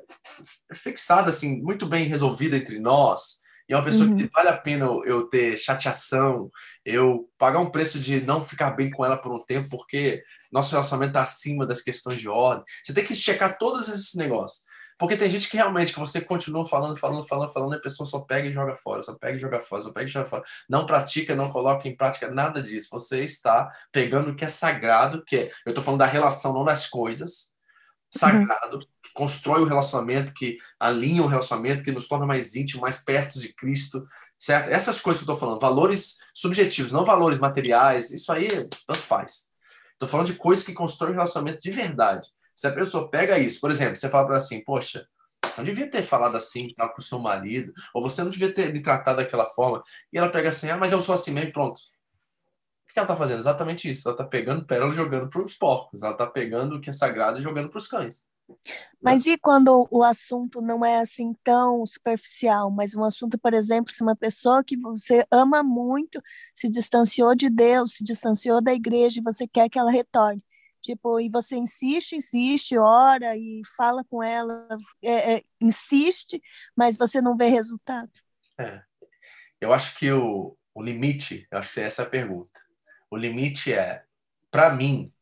fixada, assim, muito bem resolvida entre nós. E é uma pessoa uhum. que vale a pena eu ter chateação, eu pagar um preço de não ficar bem com ela por um tempo, porque nosso relacionamento está acima das questões de ordem. Você tem que checar todos esses negócios. Porque tem gente que realmente, que você continua falando, falando, falando, falando, e a pessoa só pega e joga fora, só pega e joga fora, só pega e joga fora. Não pratica, não coloca em prática nada disso. Você está pegando o que é sagrado, que é, eu estou falando da relação, não das coisas, sagrado, uhum que constrói o relacionamento, que alinha o relacionamento, que nos torna mais íntimo, mais perto de Cristo, certo? Essas coisas que eu estou falando, valores subjetivos, não valores materiais, isso aí tanto faz. Estou falando de coisas que constroem um relacionamento de verdade. Se a pessoa pega isso, por exemplo, você fala para assim, poxa, Não devia ter falado assim tal, com o seu marido, ou você não devia ter me tratado daquela forma. E ela pega assim, ah, mas eu sou assim mesmo, pronto. O que ela está fazendo? Exatamente isso. Ela está pegando pérola e jogando para os porcos. Ela está pegando o que é sagrado e jogando para os cães. Mas e quando o assunto não é assim tão superficial, mas um assunto, por exemplo, se uma pessoa que você ama muito se distanciou de Deus, se distanciou da igreja e você quer que ela retorne. Tipo, e você insiste, insiste, ora e fala com ela, é, é, insiste, mas você não vê resultado. É. Eu acho que o, o limite, eu acho que essa é a pergunta. O limite é, para mim,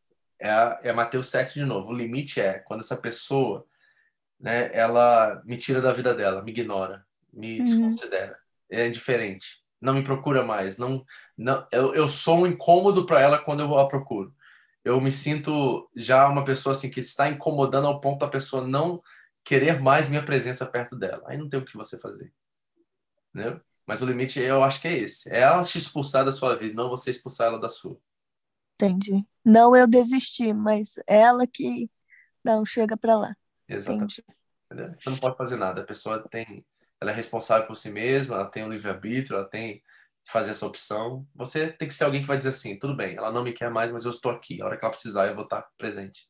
é, é Mateus 7 de novo. O limite é quando essa pessoa, né, ela me tira da vida dela, me ignora, me uhum. desconsidera, é indiferente, não me procura mais, não, não eu, eu sou um incômodo para ela quando eu a procuro. Eu me sinto já uma pessoa assim que está incomodando ao ponto da pessoa não querer mais minha presença perto dela. Aí não tem o que você fazer. Né? Mas o limite eu acho que é esse. É ela te expulsar da sua vida, não você expulsar ela da sua. Entendi. Não eu desisti, mas ela que não chega para lá. Exatamente. Entendi. Você não pode fazer nada. A pessoa tem, ela é responsável por si mesma, ela tem o um livre arbítrio, ela tem fazer essa opção. Você tem que ser alguém que vai dizer assim, tudo bem, ela não me quer mais, mas eu estou aqui. A hora que ela precisar, eu vou estar presente.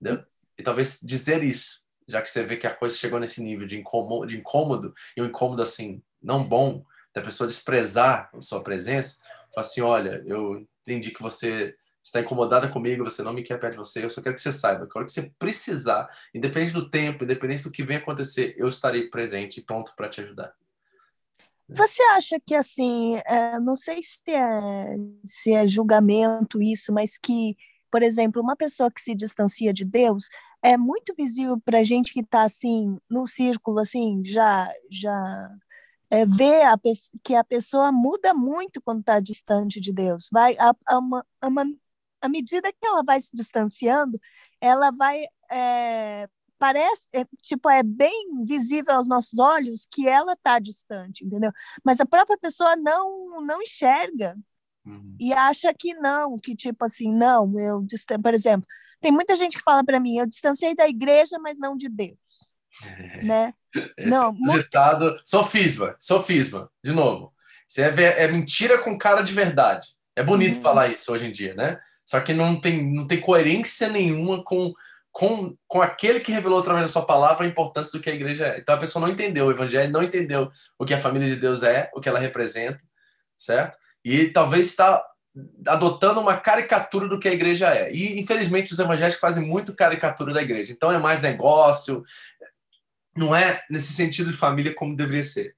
Entendeu? E talvez dizer isso, já que você vê que a coisa chegou nesse nível de incômodo, de incômodo e um incômodo assim não bom, da pessoa desprezar a sua presença, falar assim, olha, eu entendi que você está incomodada comigo, você não me quer perto de você, eu só quero que você saiba que a hora que você precisar, independente do tempo, independente do que venha acontecer, eu estarei presente e pronto para te ajudar. Você acha que assim, é, não sei se é, se é julgamento isso, mas que, por exemplo, uma pessoa que se distancia de Deus é muito visível para a gente que está assim no círculo, assim, já já é, vê a, que a pessoa muda muito quando está distante de Deus. Vai a, a, a, à medida que ela vai se distanciando, ela vai é, parece é, tipo é bem visível aos nossos olhos que ela está distante, entendeu? Mas a própria pessoa não não enxerga uhum. e acha que não, que tipo assim não, eu por exemplo, tem muita gente que fala para mim, eu distanciei da igreja, mas não de Deus, é. né? Esse não, muito... ditado, sofisma, sofisma, de novo. Isso é, é mentira com cara de verdade. É bonito uhum. falar isso hoje em dia, né? Só que não tem, não tem coerência nenhuma com, com, com aquele que revelou através da sua palavra a importância do que a igreja é. Então a pessoa não entendeu o evangelho, não entendeu o que a família de Deus é, o que ela representa, certo? E talvez está adotando uma caricatura do que a igreja é. E infelizmente os evangélicos fazem muito caricatura da igreja. Então é mais negócio, não é nesse sentido de família como deveria ser,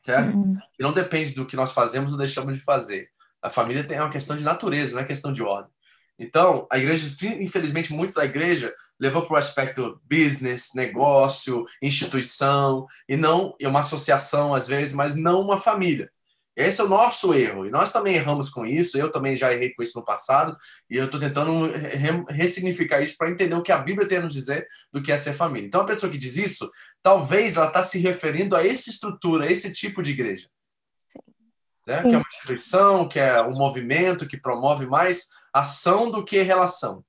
certo? Uhum. E não depende do que nós fazemos ou deixamos de fazer. A família tem uma questão de natureza, não é questão de ordem. Então, a igreja, infelizmente, muito da igreja levou para o aspecto business, negócio, instituição, e não e uma associação, às vezes, mas não uma família. Esse é o nosso erro. E nós também erramos com isso. Eu também já errei com isso no passado. E eu estou tentando re ressignificar isso para entender o que a Bíblia tem a nos dizer do que é ser família. Então, a pessoa que diz isso, talvez ela está se referindo a essa estrutura, a esse tipo de igreja. Né? Que é uma instituição, que é um movimento que promove mais ação do que relação.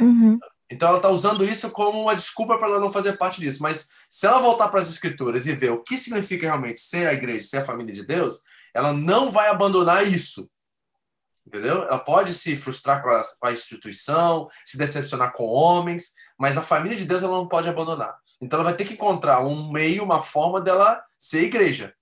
Uhum. Então ela está usando isso como uma desculpa para ela não fazer parte disso. Mas se ela voltar para as escrituras e ver o que significa realmente ser a igreja, ser a família de Deus, ela não vai abandonar isso. Entendeu? Ela pode se frustrar com a, com a instituição, se decepcionar com homens, mas a família de Deus ela não pode abandonar. Então ela vai ter que encontrar um meio, uma forma dela ser igreja.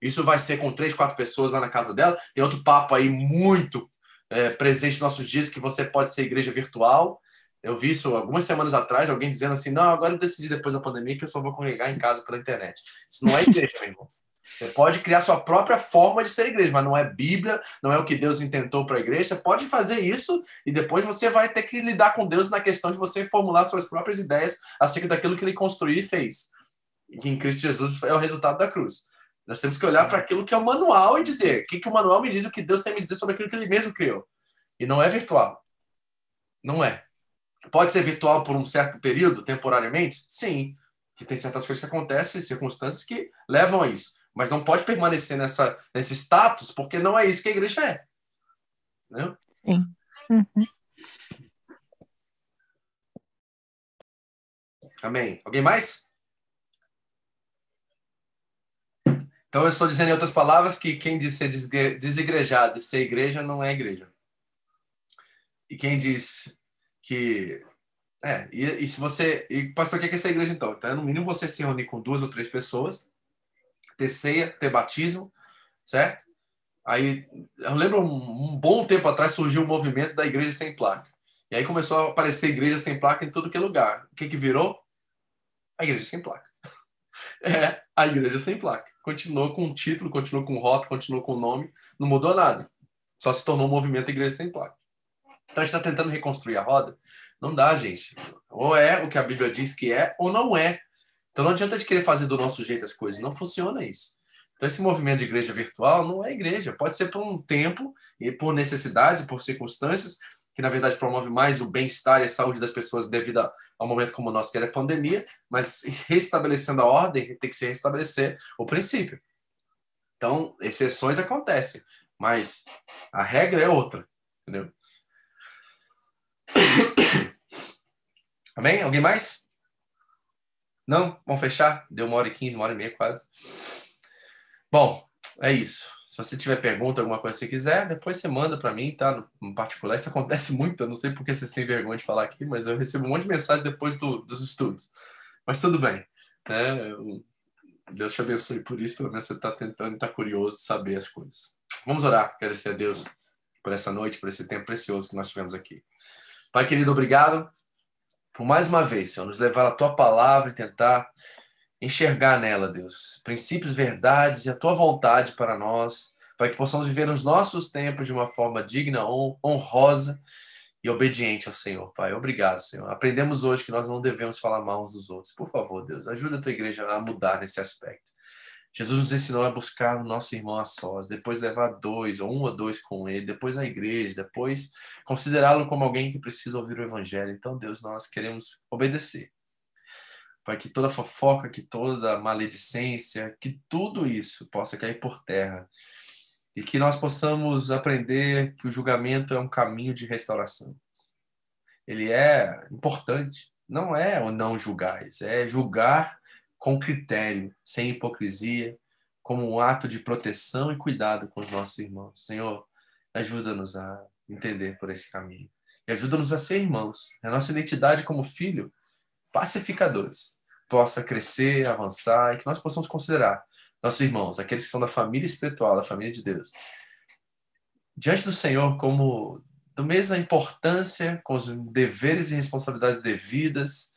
Isso vai ser com três, quatro pessoas lá na casa dela. Tem outro papo aí muito é, presente nos nossos dias que você pode ser igreja virtual. Eu vi isso algumas semanas atrás, alguém dizendo assim: não, agora eu decidi depois da pandemia que eu só vou congregar em casa pela internet. Isso não é igreja, meu irmão. Você pode criar sua própria forma de ser igreja, mas não é Bíblia, não é o que Deus intentou para a igreja. Você pode fazer isso e depois você vai ter que lidar com Deus na questão de você formular suas próprias ideias acerca daquilo que ele construiu e fez. E em Cristo Jesus é o resultado da cruz. Nós temos que olhar para aquilo que é o manual e dizer o que, que o manual me diz, o que Deus tem a me dizer sobre aquilo que ele mesmo criou. E não é virtual. Não é. Pode ser virtual por um certo período, temporariamente? Sim. Que tem certas coisas que acontecem, circunstâncias que levam a isso. Mas não pode permanecer nessa, nesse status, porque não é isso que a igreja é. Né? Sim. Uhum. Amém. Alguém mais? Então, eu estou dizendo em outras palavras que quem diz ser desigrejado e ser igreja não é igreja. E quem diz que. É, e, e se você. E, pastor, o que é essa igreja então? Então, no mínimo, você se reunir com duas ou três pessoas, ter ceia, ter batismo, certo? Aí, eu lembro um, um bom tempo atrás surgiu o um movimento da igreja sem placa. E aí começou a aparecer igreja sem placa em tudo que é lugar. O que que virou? A igreja sem placa. É, a igreja sem placa. Continuou com o título, continuou com o rótulo, continuou com o nome, não mudou nada. Só se tornou um movimento igreja sem placa. Então a gente está tentando reconstruir a roda. Não dá, gente. Ou é o que a Bíblia diz que é, ou não é. Então não adianta de querer fazer do nosso jeito as coisas. Não funciona isso. Então esse movimento de igreja virtual não é igreja. Pode ser por um tempo e por necessidades e por circunstâncias, que na verdade promove mais o bem-estar e a saúde das pessoas devido ao momento como o nosso que é a pandemia, mas restabelecendo a ordem, tem que se restabelecer o princípio. Então, exceções acontecem, mas a regra é outra, entendeu? Amém? Alguém mais? Não? Vamos fechar? Deu uma hora e quinze, uma hora e meia quase. Bom, é isso. Se você tiver pergunta, alguma coisa que você quiser, depois você manda para mim, tá? No, particular, isso acontece muito. Eu não sei porque vocês têm vergonha de falar aqui, mas eu recebo um monte de mensagem depois do, dos estudos. Mas tudo bem. Né? Deus te abençoe por isso. Pelo menos você está tentando e está curioso de saber as coisas. Vamos orar, agradecer a Deus por essa noite, por esse tempo precioso que nós tivemos aqui. Pai querido, obrigado por mais uma vez, Senhor, nos levar a tua palavra e tentar enxergar nela, Deus, princípios, verdades e a tua vontade para nós, para que possamos viver nos nossos tempos de uma forma digna, honrosa e obediente ao Senhor, Pai. Obrigado, Senhor. Aprendemos hoje que nós não devemos falar mal uns dos outros. Por favor, Deus, ajuda a tua igreja a mudar nesse aspecto. Jesus nos ensinou a buscar o nosso irmão a sós, depois levar dois, ou um ou dois com ele, depois a igreja, depois considerá-lo como alguém que precisa ouvir o evangelho. Então, Deus, nós queremos obedecer para que toda fofoca, que toda maledicência, que tudo isso possa cair por terra e que nós possamos aprender que o julgamento é um caminho de restauração. Ele é importante, não é o não julgar, é julgar com critério, sem hipocrisia, como um ato de proteção e cuidado com os nossos irmãos. Senhor, ajuda-nos a entender por esse caminho. E ajuda-nos a ser irmãos. A nossa identidade como filho, pacificadores possa crescer, avançar e que nós possamos considerar nossos irmãos, aqueles que são da família espiritual, da família de Deus, diante do Senhor como da mesma importância, com os deveres e responsabilidades devidas,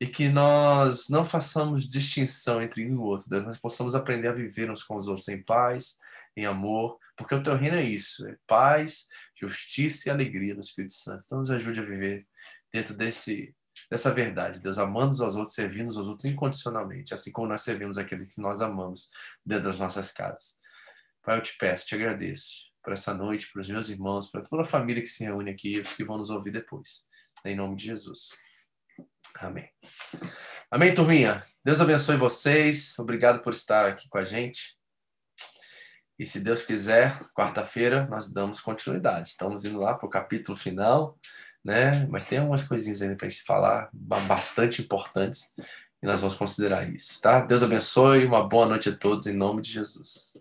e que nós não façamos distinção entre um e outro, Deus, nós possamos aprender a viver uns com os outros em paz, em amor, porque o teu reino é isso, é paz, justiça e alegria no Espírito Santo. Então nos ajude a viver dentro desse dessa verdade. Deus amando aos outros, servindo aos outros incondicionalmente, assim como nós servimos aqueles que nós amamos dentro das nossas casas. Pai, eu te peço, te agradeço por essa noite, para os meus irmãos, para toda a família que se reúne aqui e os que vão nos ouvir depois. Em nome de Jesus. Amém. Amém, turminha. Deus abençoe vocês. Obrigado por estar aqui com a gente. E se Deus quiser, quarta-feira nós damos continuidade. Estamos indo lá para o capítulo final né? Mas tem algumas coisinhas ainda para a gente falar, bastante importantes, e nós vamos considerar isso, tá? Deus abençoe, uma boa noite a todos, em nome de Jesus.